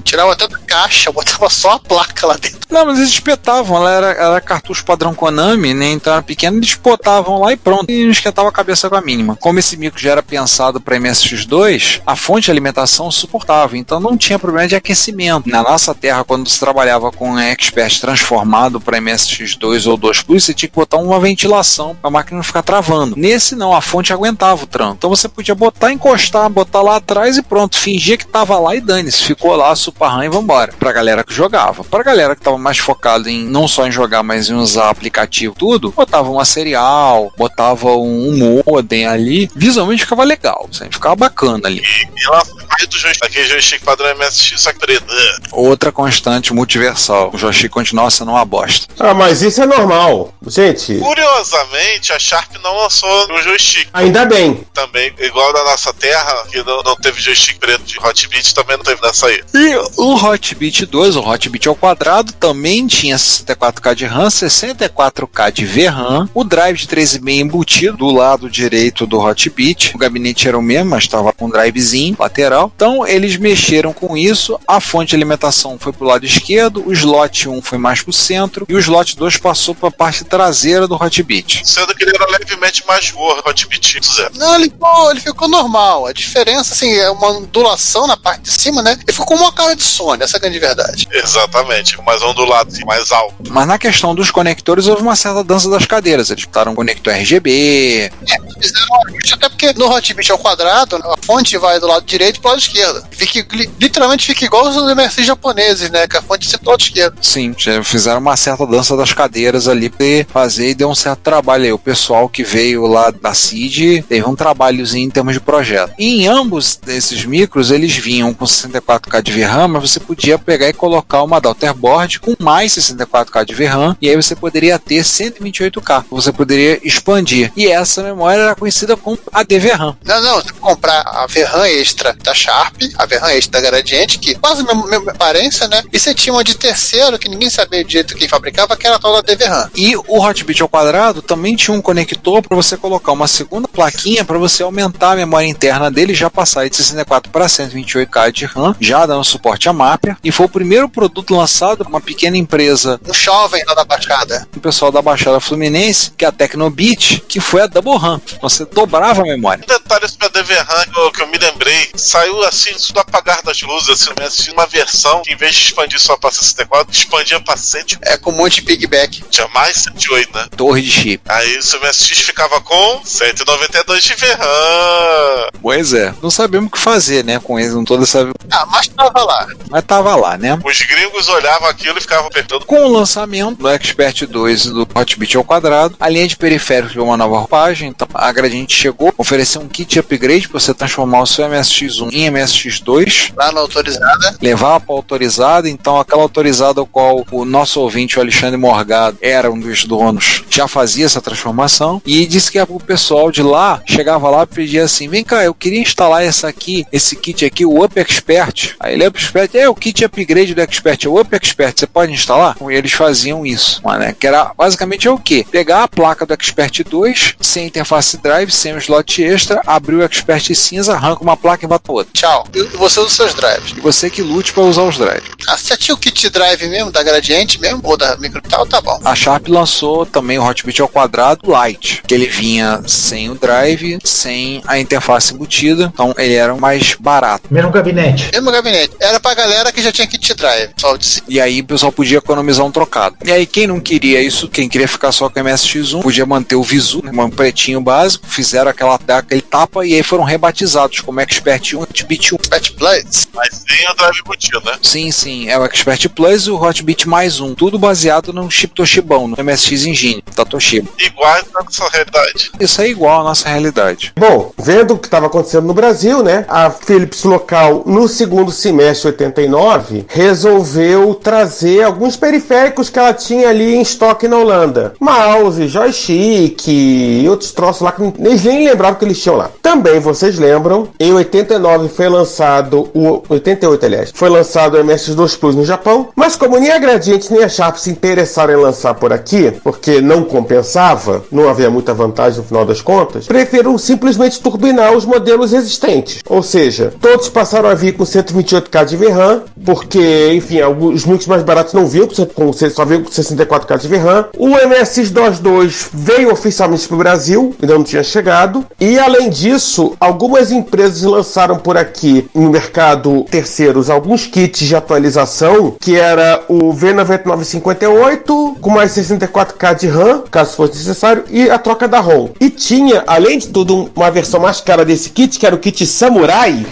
Tirava até da caixa, botava só a placa lá dentro. Não, mas eles espetavam, ela era, era cartucho padrão Konami, né? Então era pequeno, eles botavam lá e pronto. E não esquentava a cabeça com a mínima. Como esse micro já era pensado para MSX2, a fonte de alimentação suportava, então não tinha problema de aquecimento. Na nossa terra, quando se trabalhava com um Expert transformado para MSX2 ou 2 Plus, você tinha que botar uma ventilação para a máquina não ficar travando. Nesse não, a fonte aguentava o tranco. Então você podia botar, encostar, botar lá atrás e pronto, fingia que tava lá e dane-se. Ficou lá, Super RAM e vambora. Pra galera que jogava. Pra galera que tava mais focada em não só em jogar, mas em usar aplicativo, tudo, botava uma serial, botava um modem ali. Visualmente ficava legal, ficava bacana ali. E lá do joystick, aquele joystick padrão MSX, só que preto. Outra constante multiversal. O joystick continua sendo uma bosta. Ah, mas isso é normal. Gente, Curiosamente, a Sharp não lançou o joystick. ainda bem. Também, igual da nossa terra, que não, não teve joystick preto de Hotbit, também não teve nessa aí. E o Hotbit 2, o Hotbit ao quadrado, também tinha 64K de RAM, 64K de VRAM, o drive de 3,5 embutido do lado direito do Hotbit. O gabinete era o mesmo, mas estava com um drivezinho lateral. Então eles mexeram com isso. A fonte de alimentação foi para o lado esquerdo, o slot 1 foi mais para o centro e o slot 2 passou para a parte traseira do Hotbit. Sendo que ele era levemente mais gordo, Hotbit zero. Não, ele ficou, ele ficou normal. A diferença, assim, é uma ondulação na parte de cima, né? Ele ficou com uma cara de Sony, essa é a grande verdade. Exatamente, mais ondulado, assim, mais alto. Mas na questão dos conectores houve uma certa dança das cadeiras. Eles botaram um conector RGB, Fizeram um até porque no Hotbit ao quadrado, a fonte vai do lado direito pro lado esquerdo. Fica, literalmente fica igual os MSX japoneses, né? Que a fonte sempre do lado esquerdo. Sim, fizeram uma certa dança das cadeiras ali pra fazer e deu um certo trabalho aí. O pessoal que veio lá da CID teve um trabalhozinho em termos de projeto. E em ambos desses micros, eles vinham com 64K de VRAM, mas você podia pegar e colocar uma daughterboard com mais 64K de VRAM e aí você poderia ter 128K. Você poderia expandir. E essa memória era conhecida como a DVRAM. Não, não, você comprar a VRAM extra da Sharp, a VRAM extra da Gradiente, que quase a mesma, mesma aparência, né? E você tinha uma de terceiro que ninguém sabia direito quem fabricava, que era a tal da DVRAM. E o Hotbit ao quadrado também tinha um conector para você colocar uma segunda plaquinha para você aumentar a memória interna dele já passar de 64 para 128K de RAM, já dando suporte a Mapper. E foi o primeiro produto lançado por uma pequena empresa, Um jovem lá da Baixada. o pessoal da Baixada Fluminense, que é a Tecnobit, que foi a Double RAM. Você dobrava a memória. Um detalhe sobre a DVRAM que eu, que eu me lembrei, saiu assim, isso do apagar das luzes, assim, no MSX, uma versão que em vez de expandir só pra 64, expandia pra 100, É com um monte de pigback. tinha mais 108, né? Torre de chip. Aí o seu MSX ficava com 192 de VRAM. Pois é. Não sabemos o que fazer, né? Com eles, não toda essa. Ah, mas tava lá. Mas tava lá, né? Os gringos olhavam aquilo e ficavam apertando. Com o lançamento do Expert 2 e do Hotbit ao quadrado, a linha de periféricos deu uma nova roupagem. Então a Gradiente chegou, ofereceu um kit upgrade para você transformar o seu MSX1 em MSX2, Lá na autorizada. levar para autorizada. Então aquela autorizada ao qual o nosso ouvinte, o Alexandre Morgado, era um dos donos, já fazia essa transformação e disse que o pessoal de lá chegava lá e pedia assim: vem cá, eu queria instalar essa aqui, esse kit aqui, o Up Expert. Aí ele Up Expert é o kit upgrade do Expert, é o Up Expert, você pode instalar? E eles faziam isso, né? Que era basicamente é o que? Pegar a placa do Expert 2, sem interface drive, sem o slot extra, abrir o Expert cinza, arranca uma placa e bota outra. Tchau. E você usa os seus drives. E você que lute para usar os drives. Ah, já tinha o kit drive mesmo, da Gradiente mesmo, ou da Micro tal, tá bom. A Sharp lançou também o Hotbit ao quadrado Lite, que ele vinha sem o drive, sem a interface embutida, então ele era o mais barato. Mesmo gabinete. Mesmo gabinete. Era pra galera que já tinha kit drive. Só. E aí o pessoal podia economizar um trocado. E aí quem não queria isso, quem queria ficar só com MSX1, podia manter o visu, né, um pretinho básico, fizeram aquela, aquele tapa e aí foram rebatizados como Expert 1 e Hotbit 1. Pet Plus. Mas sem o drive embutido, né? Sim, sim, é o Expert Plus e o Hotbit mais um, tudo baseado no chip Toshibão, no MSX Engine da Toshiba. Iguais na nossa realidade. Isso é igual à nossa realidade. Bom, vendo o que estava acontecendo no Brasil, né? A Philips local, no segundo semestre de 89, resolveu trazer trazer alguns periféricos que ela tinha ali em estoque na Holanda. Mouse, joystick e outros troços lá que eles nem lembravam que eles tinham lá. Também vocês lembram, em 89 foi lançado o 88, aliás, foi lançado o MS2 Plus no Japão, mas como nem a Gradiente nem a Sharp se interessaram em lançar por aqui, porque não compensava, não havia muita vantagem no final das contas, preferiram simplesmente turbinar os modelos existentes. Ou seja, todos passaram a vir com 128K de VRAM, porque, enfim, os micros mais baratos não vinham com, só vinham com 64K de VRAM. O MS-DOS 2 veio oficialmente para o Brasil, ainda não tinha chegado. E além disso, algumas empresas lançaram por aqui no mercado terceiros alguns kits de atualização, que era o V9958 com mais 64K de RAM, caso fosse necessário, e a troca da E tinha, além de tudo, uma versão mais cara desse kit, que era o kit Samurai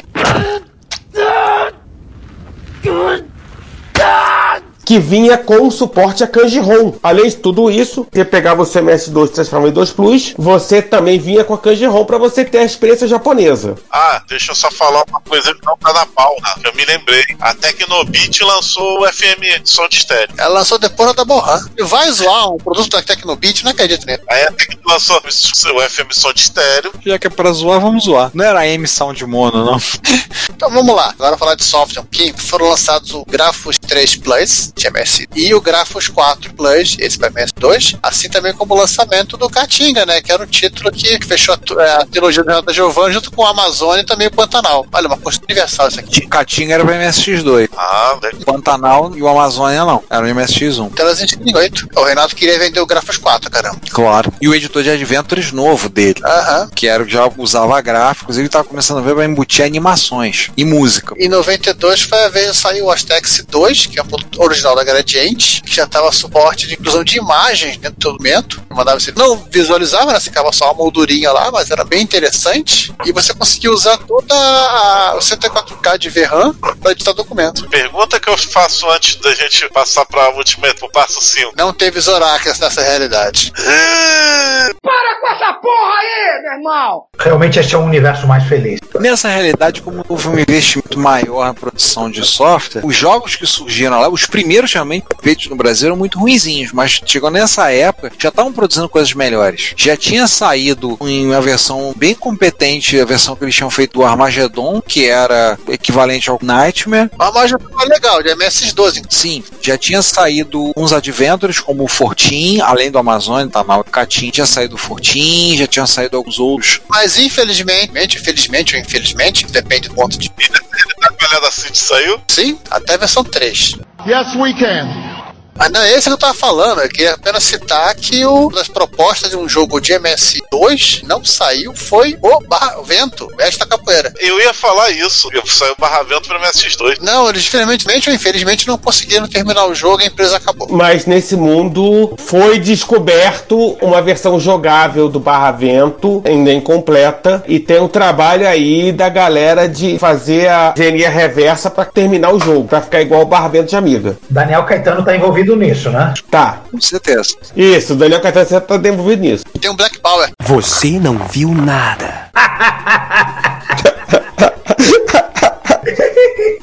que vinha com o suporte a Kanji-ROM. Além de tudo isso, você pegava o MS2 e transformava em 2 Plus, você também vinha com a Kanji-ROM para você ter a experiência japonesa. Ah, deixa eu só falar uma coisa que não tá na pauta, que eu me lembrei. A Tecnobit lançou o FM som de estéreo. Ela lançou depois da Borran. Vai zoar um produto da Tecnobit, não acredito nele. Aí a Tec lançou o FM som de estéreo. Já que é pra zoar, vamos zoar. Não era a M Sound Mono, não. então vamos lá. Agora falar de software. Que foram lançados o Grafos 3 Plus, de MS, e o Grafos 4 Plus, esse para MS2, assim também como o lançamento do Caatinga, né? Que era um título que fechou a, é, a trilogia do Renato Giovanni junto com o Amazônia e também o Pantanal. Olha, uma coisa universal isso aqui. O Caatinga era para MSX2. Ah, o Pantanal e o Amazônia não. Era o MSX1. Telezinho 8. O Renato queria vender o Grafos 4, caramba. Claro. E o editor de Adventures novo dele. Aham. Que era já usava gráficos, ele tava começando a ver para embutir animações e música. Em 92 foi a vez que saiu o Astex 2, que é um produto original da Gradiente, que já tava suporte de inclusão de imagens dentro do documento. Mandava você não visualizava, né? Você ficava só uma moldurinha lá, mas era bem interessante. E você conseguia usar toda a, o 104K de VRAM para editar documento. Pergunta que eu faço antes da gente passar para Ultimate pro passo 5. Não teve Zorakas nessa realidade. Para com essa porra aí, meu irmão! Realmente este é um universo mais feliz. Nessa realidade, como houve um investimento maior na produção de software, os jogos que surgiram lá, os primeiros realmente feitos no Brasil eram muito ruinzinhos, mas chegou nessa época, já estavam produzindo coisas melhores. Já tinha saído em uma versão bem competente, a versão que eles tinham feito do Armageddon, que era equivalente ao Nightmare. O Armageddon é legal, de MS-12. Sim, já tinha saído uns Adventures, como o Fortin, além do Amazônia, tá na Catim, tinha saído o Fortin, já tinha saído alguns outros. Mas infelizmente, infelizmente ou infelizmente, depende do ponto de vista. A Galera City saiu? Sim, até a versão 3. Yes, we can. Mas não é esse que eu tava falando, eu queria apenas citar que o das propostas de um jogo de MS2 não saiu, foi o Barra Vento, esta capoeira. Eu ia falar isso, saiu o Barra Vento para MSX2. Não, eles infelizmente ou infelizmente não conseguiram terminar o jogo e a empresa acabou. Mas nesse mundo foi descoberto uma versão jogável do Barra Vento, ainda incompleta, e tem um trabalho aí da galera de fazer a engenharia reversa para terminar o jogo, para ficar igual o Barra Vento de Amiga. Daniel Caetano tá envolvido nisso, né? Tá. Com certeza. Isso, o Daniel Caetano tá envolvido nisso. Tem um Black Power. Você não viu nada.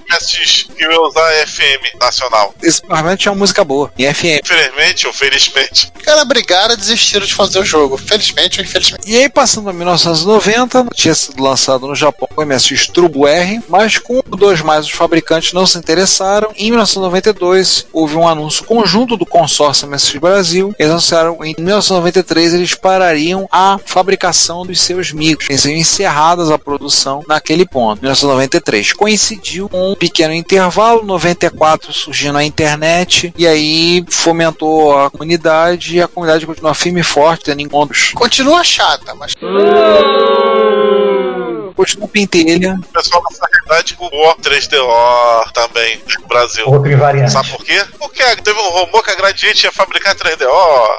MSX que ia usar FM nacional. Esse provavelmente tinha uma música boa, em FM. Infelizmente ou felizmente. Os caras brigaram e desistiram de fazer o jogo. Felizmente ou infelizmente. E aí, passando a 1990, tinha sido lançado no Japão o MSX Turbo R, mas com dois mais os fabricantes não se interessaram. Em 1992, houve um anúncio conjunto do consórcio MSX Brasil. Eles anunciaram em 1993 eles parariam a fabricação dos seus micros. Eles seriam encerradas a produção naquele ponto. 1993 coincidiu com um pequeno intervalo, 94 surgindo a internet e aí fomentou a comunidade e a comunidade continua firme e forte, tendo encontros. Continua chata, mas. Continua pentelha. O pessoal realidade o 3DO também no Brasil. Outro invariante. Sabe por quê? Porque teve um rumor que a Gradiente ia fabricar 3DO.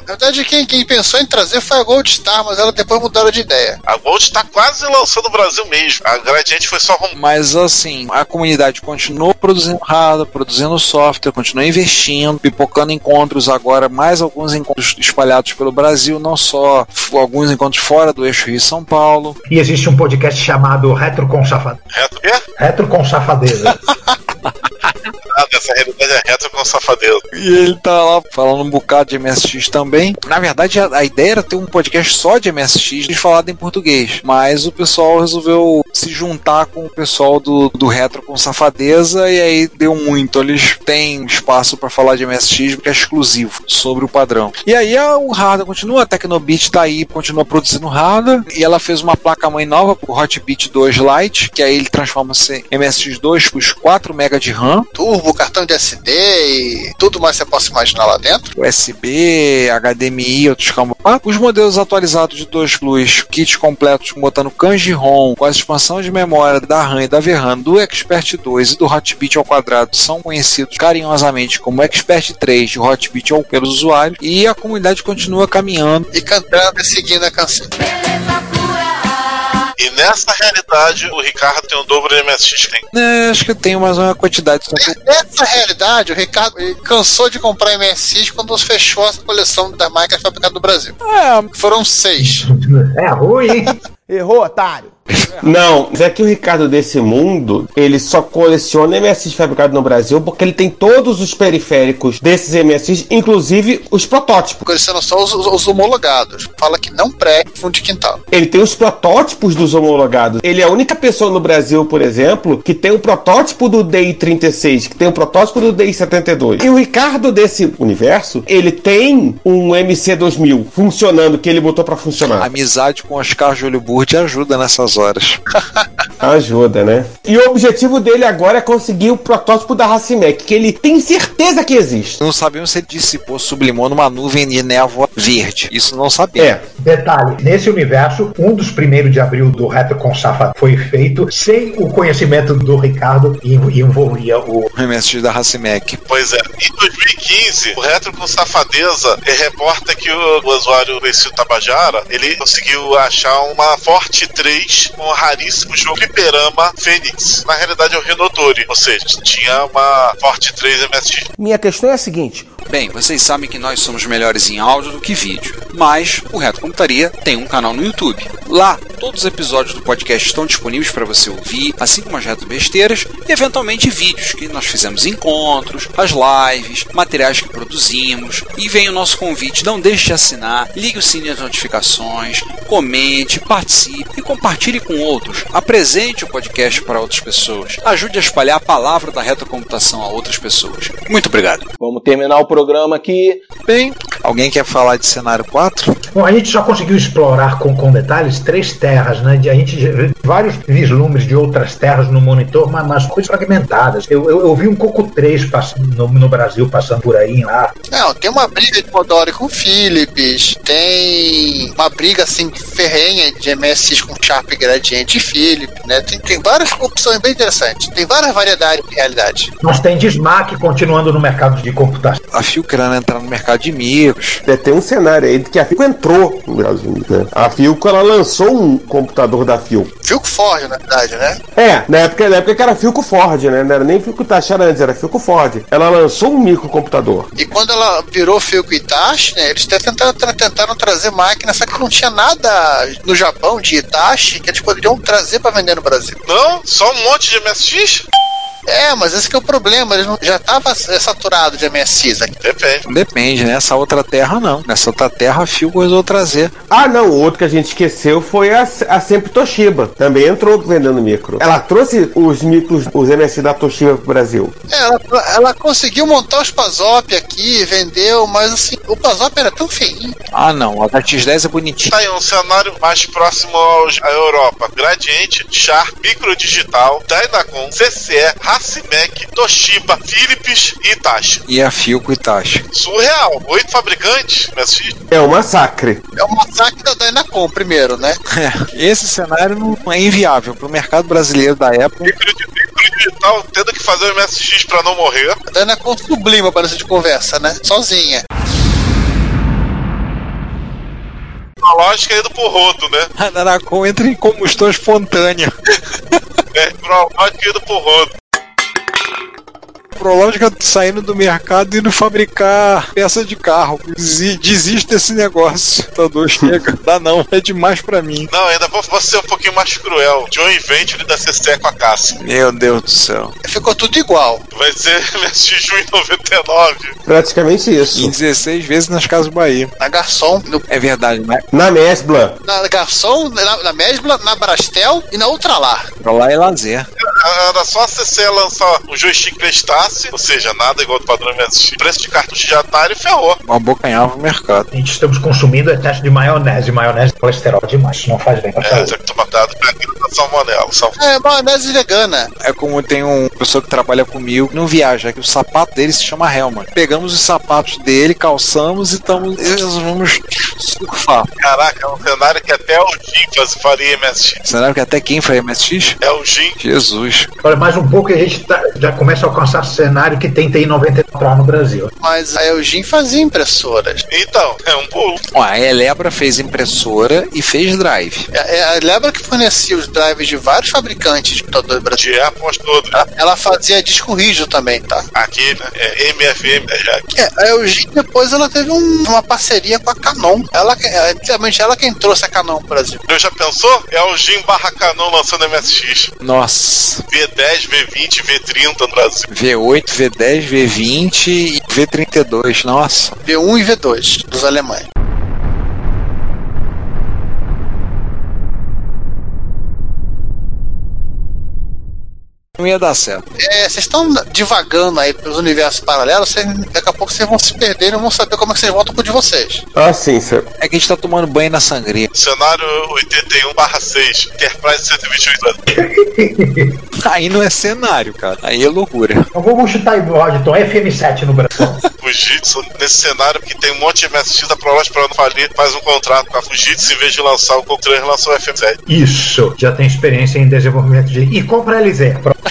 Na verdade, quem, quem pensou em trazer foi a Gold Star, mas ela depois mudaram de ideia. A Gold está quase lançando no Brasil mesmo. A Gradiente foi só rumor. Mas assim, a comunidade continuou produzindo hardware, produzindo software, continuou investindo, pipocando encontros agora, mais alguns encontros espalhados pelo Brasil, não só alguns encontros fora do eixo Rio São Paulo. E existe um podcast chamado Retro com Safadeza. Reto o quê? Retro com Safadeza. Nada, Nessa realidade é retro com safadeza. E ele tá lá falando um bocado de MSX também. Na verdade, a, a ideia era ter um podcast só de MSX falado em português. Mas o pessoal resolveu se juntar com o pessoal do, do Retro com Safadeza e aí deu muito. Eles têm espaço para falar de MSX porque é exclusivo sobre o padrão. E aí a, o Rada continua, a Tecnobit tá aí, continua produzindo Rada. E ela fez uma placa-mãe nova, o Hotbit 2 Lite, que aí ele transforma-se em MSX2 com os 4 MB de RAM. Turbo, cartão de SD e tudo mais que você possa imaginar lá dentro. USB, HDMI, outros calma. Os modelos atualizados de 2 Plus, kits completos botando Kanji ROM, com a expansão de memória da RAM e da VRAM do Expert 2 e do Hotbit ao quadrado são conhecidos carinhosamente como Expert 3 e Hotbit ao pelos usuários e a comunidade continua caminhando E cantando e seguindo a canção. E nessa realidade, o Ricardo tem o dobro de MSX que tem. É, acho que eu tenho mais uma quantidade. Só que Nessa realidade, o Ricardo cansou de comprar MSX quando fechou a coleção da marca fabricada no Brasil. É, Foram seis. É ruim, hein? Errou, otário. Não, mas é que o Ricardo desse mundo, ele só coleciona MSX fabricado no Brasil porque ele tem todos os periféricos desses MSX, inclusive os protótipos. Colecionam só os, os- os homologados. Fala que não pré fundo de quintal. Ele tem os protótipos dos homologados. Ele é a única pessoa no Brasil, por exemplo, que tem o protótipo do DI36, que tem o protótipo do DI72. E o Ricardo desse universo, ele tem um MC2000 funcionando, que ele botou pra a funcionar. amizade com Oscar Júlio Burdi ajuda nessas horas. Ajuda, né? E o objetivo dele agora é conseguir o protótipo da Racimec, que ele tem certeza que existe. Não sabemos se ele dissipou, sublimou numa nuvem de névoa verde. Isso não sabemos. É. Detalhe, nesse universo, um dos primeiros de abril do Retro com Safa foi feito sem o conhecimento do Ricardo e envolvia o O MSX da Racimec. Pois é, em 2015, o Retro com Safadeza eh, reporta que o, o usuário Luicio Tabajara, ele conseguiu achar uma Forte 3 com o raríssimo jogo Fliperama Fênix. Na realidade é o Renotori, ou seja, tinha uma Forte 3 MSX. Minha questão é a seguinte: Bem, vocês sabem que nós somos melhores em áudio do que vídeo, mas o Reto Computaria tem um canal no YouTube. Lá, todos os episódios do podcast estão disponíveis para você ouvir, assim como as reto besteiras e eventualmente vídeos que nós fizemos encontros, as lives, materiais que produzimos. E vem o nosso convite, não deixe de assinar, ligue o sininho das notificações, comente, participe e compartilhe com outros. Apresente o podcast para outras pessoas. Ajude a espalhar a palavra da retrocomputação a outras pessoas. Muito obrigado. vamos terminar o programa aqui. Bem, alguém quer falar de cenário 4? Bom, a gente só conseguiu explorar com, com detalhes três terras, né? De, a gente já vê vários vislumbres de outras terras no monitor, mas, mas coisas fragmentadas. Eu, eu, eu vi um Coco 3 passando no, no Brasil, passando por aí lá. Não, tem uma briga de Modori com Philips, tem uma briga assim ferrenha de MSX com Sharp Gradiente e Philips, né? Tem, tem várias opções bem interessantes. Tem várias variedades de realidade. Nós tem Dismac continuando no mercado de computação. A Fio querendo entrar no mercado de micros. É, Tem um cenário aí que a Filco entrou no Brasil, né? A Filco, ela lançou um computador da Filco. Philco Ford, na verdade, né? É, na época, na época que era Filco Ford, né? Não era nem Filco Tachara antes, era Filco Ford. Ela lançou um microcomputador. E quando ela virou Philco Itachi, né, eles até tentaram, tentaram trazer máquina, só que não tinha nada no Japão de Itachi que eles poderiam trazer para vender no Brasil. Não, só um monte de MSX? É, mas esse que é o problema, não, já estava saturado de MSX aqui. Depende. Depende, né? Essa outra terra não. Nessa outra terra a Fio resolveu trazer. Ah, não, o outro que a gente esqueceu foi a, a Sempre Toshiba. Também entrou vendendo micro. Ela trouxe os micros, os MSI da Toshiba pro Brasil. É, ela, ela conseguiu montar os Pazop aqui, vendeu, mas assim, o Pazop era tão feinho. Ah, não. A da X10 é bonitinha. Tá aí um cenário mais próximo aos- à Europa. Gradiente, Sharp, Microdigital, Dynacon, CCE, Racimec, Toshiba, Philips e Itachi. E a Fio com Itachi. Surreal. Oito fabricantes MSX. É um massacre. É o massacre da Dynacom primeiro, né? É, esse cenário não é inviável para o mercado brasileiro da época. Microdigital tendo que fazer o MSX pra não morrer. A Dynacom sublima para essa de conversa, né? Sozinha. A lógica é indo pro rodo, né? A Naracon entra em combustão espontânea. É, a lógica é indo pro rodo. Prológica saindo do mercado e indo fabricar peça de carro. Desi- Desiste desse negócio. Computador chega. Dá não, é demais pra mim. Não, ainda vou, vou ser um pouquinho mais cruel. John Inventory da CCE com a Cassia. Meu Deus do céu. Ficou tudo igual. Vai ser MSX junho 99. Praticamente isso. Em 16 vezes nas Casas Bahia. Na Garçom, no, É verdade, né? Na Mesbla. na Garçom, na, na Mesbla, na Brastel e na Ultralar. Pra lá é lazer. Era só a CCE lançar um joystick Crestace, ou seja, nada igual do padrão MSX. Preço de cartucho de Atari ferrou. Uma bocanhava o mercado. A gente estamos consumindo excesso de maionese. Maionese é colesterol demais. Isso não faz bem pra É, saúde. já que tomar cuidado pra da salmonela. Sal... É, maionese vegana. É como tem um pessoa que trabalha comigo, não viaja, é que o sapato dele se chama Helman. Pegamos os sapatos dele, calçamos e estamos. Vamos surfar. Caraca, é um cenário que até o Jim faz- faria MSX. Será que até quem foi MSX? É o Jim. Jesus. Olha, mais um pouco e a gente tá- já começa a alcançar cenário que tem TI 94 no Brasil. Mas a Eugene fazia impressoras. Então, é um pulo. Ó, a Elebra fez impressora e fez drive. É, é, lembra que fornecia os drives de vários fabricantes de computador brasileiro? De Apple todos. Ela, ela fazia disco rígido também, tá? Aqui, né? É MFM. É, É, a Eugene depois ela teve um- uma parceria com a Canon. Ela, é, literalmente ela quem trouxe a Canon pro Brasil. Eu já pensou? É o Jim barra Canon lançando MSX. Nossa. V10, V20, V30 no Brasil. V8, V10, V20 e V32. Nossa. V1 e V2 dos alemães. Não ia dar certo. É, vocês estão divagando aí pelos universos paralelos, vocês- daqui a pouco vocês vão se perder e não vão saber como é que vocês voltam pro de vocês. Ah, sim, senhor. É que a gente tá tomando banho na sangria. Cenário 81 barra 6. Enterprise 128. Aí não é cenário, cara. Aí é loucura. Então vamos chutar aí, Rodton, FM7 no Brasil. Fujitsu, nesse cenário que tem um monte de MSX da Prolog pra não falir, faz um contrato com a Fujitsu em vez de lançar o Coco 3, lançou o FM7. Isso, já tem experiência em desenvolvimento de. E compra a LZ. Pronto.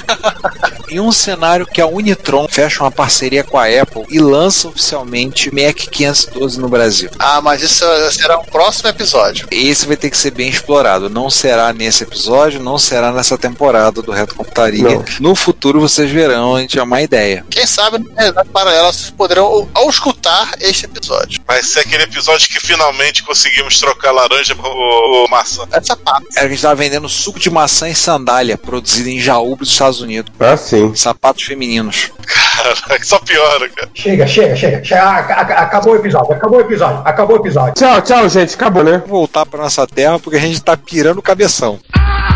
Em um cenário que a Unitron fecha uma parceria com a Apple e lança oficialmente o Mac 512 no Brasil. Ah, mas isso será um próximo episódio. Esse vai ter que ser bem explorado. Não será nesse episódio, não será nessa temporada do Reto Computaria. Não. No futuro vocês verão, a gente é uma ideia. Quem sabe, na realidade paralela, vocês poderão, ao- escutar este episódio. Vai ser aquele episódio que finalmente conseguimos trocar laranja por maçã. Essa parte. Era que a gente tava vendendo suco de maçã e sandália, produzido em Jaú dos Estados Unidos. Ah, sim. Sapatos femininos. Caraca, só piora, cara. Chega, chega, chega. chega. Ah, ac- ac- acabou o episódio, acabou o episódio, acabou o episódio. Tchau, tchau, gente. Acabou, né? Voltar pra nossa terra porque a gente tá pirando o cabeção. É,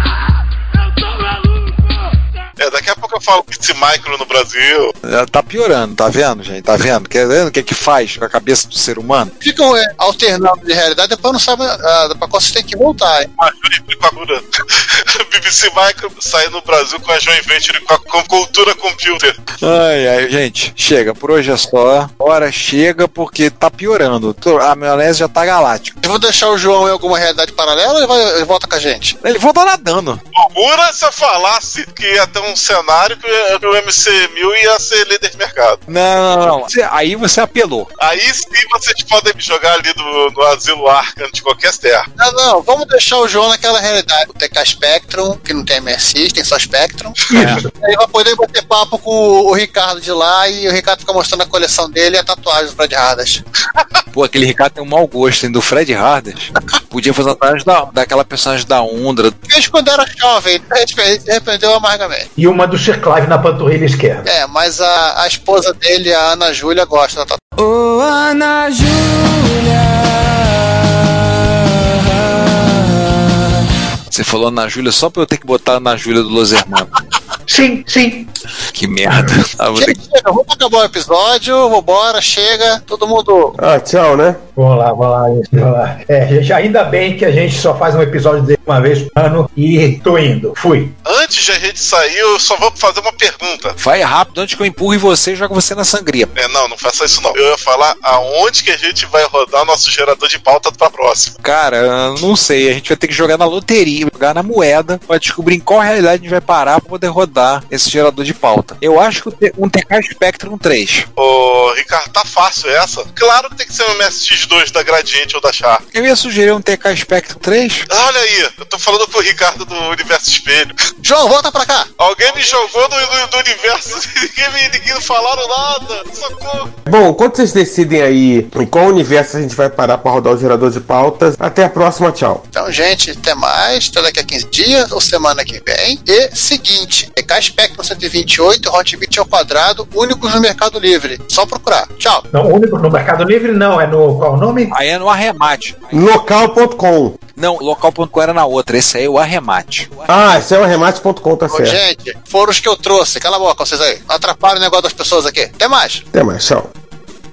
daqui a pouco eu falo esse micro no Brasil. Já Tá piorando, tá vendo, gente? Tá vendo? Quer vendo o que é que faz com a cabeça do ser humano? Ficam é, alternando de realidade, depois não sabe ah, pra qual vocês têm que voltar. hein? A Joy com a cura. BBC Micro sai no Brasil com a Joy Venture com a com cultura computer. Ai, ai, gente, chega, por hoje é só. Hora chega porque tá piorando. A maionese já tá galáctica. Eu vou deixar o João em alguma realidade paralela ou ele, vai, ele volta com a gente? Ele volta nadando. Loucura se eu falasse que ia ter um cenário que o- que o MC1000 ia ser líder de mercado. Não, não, não. Você- Aí você apelou. Aí sim vocês podem me jogar ali no, no asilo Arkham de qualquer terra. Não, não, vamos deixar o João naquela realidade. O TK Spectrum, que não tem MSX, tem só Spectrum. Ele vai poder bater papo com o, Ricardo de lá e o Ricardo fica mostrando a coleção dele e a tatuagem do Fred Hardas. Pô, aquele Ricardo tem um mau gosto, hein? Do Fred Harders. Podia fazer atrás da, daquela personagem da Undra. Fez quando era jovem, ele se arrependeu amargamente. E uma do Sir Clive na panturrilha esquerda. É, mas a, a esposa dele, a Ana Júlia, gosta da tatuagem. Ô Ana Júlia. Você falou na Júlia só pra eu ter que botar na Júlia do Los Hermanos. Sim, sim. Que merda. Ah, vou ter Chega, vamos acabar o episódio, vambora, chega, todo mundo. Ah, tchau, né? Vamos lá, vamos lá, isso, vamos lá. É, gente, ainda bem que a gente só faz um episódio de uma vez por ano e tô indo. Fui. Antes de a gente sair, eu só vou fazer uma pergunta. Vai rápido antes que eu empurre você e jogo você na sangria. É, não, não faça isso não. Eu ia falar aonde que a gente vai rodar nosso gerador de pauta pra próxima. Cara, eu não sei. A gente vai ter que jogar na loteria, jogar na moeda, pra descobrir em qual realidade a gente vai parar pra poder rodar esse gerador de pauta. Eu acho que um TK Spectrum 3. Ô, Ricardo, tá fácil essa? Claro que tem que ser um MSX2 da Gradiente ou da Char. Eu ia sugerir um TK Spectrum 3. Olha aí, eu tô falando com o Ricardo do Universo Espelho. João, volta pra cá. Alguém me jogou do, do, do universo ninguém, me, ninguém não falaram nada. Socorro. Bom, enquanto vocês decidem aí em qual universo a gente vai parar pra rodar o gerador de pautas, até a próxima, tchau. Então, gente, até mais. Até daqui a 15 dias ou semana que vem. E seguinte: EK Spectrum 128, Hotbit ao quadrado, únicos no Mercado Livre. Só procurar. Tchau. Não, único no Mercado Livre não, é no qual o nome? Aí é no arremate. Local.com. Não, local.com era na outra. Esse aí é o arremate. Ah, esse é o arremate.com, tá Ô, certo. gente, foram os que eu trouxe. Cala a boca, vocês aí. Não atrapalhem o negócio das pessoas aqui. Até mais. Até mais, tchau.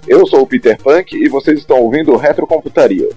Eu sou o Peter Punk e vocês estão ouvindo o Retrocomputaria.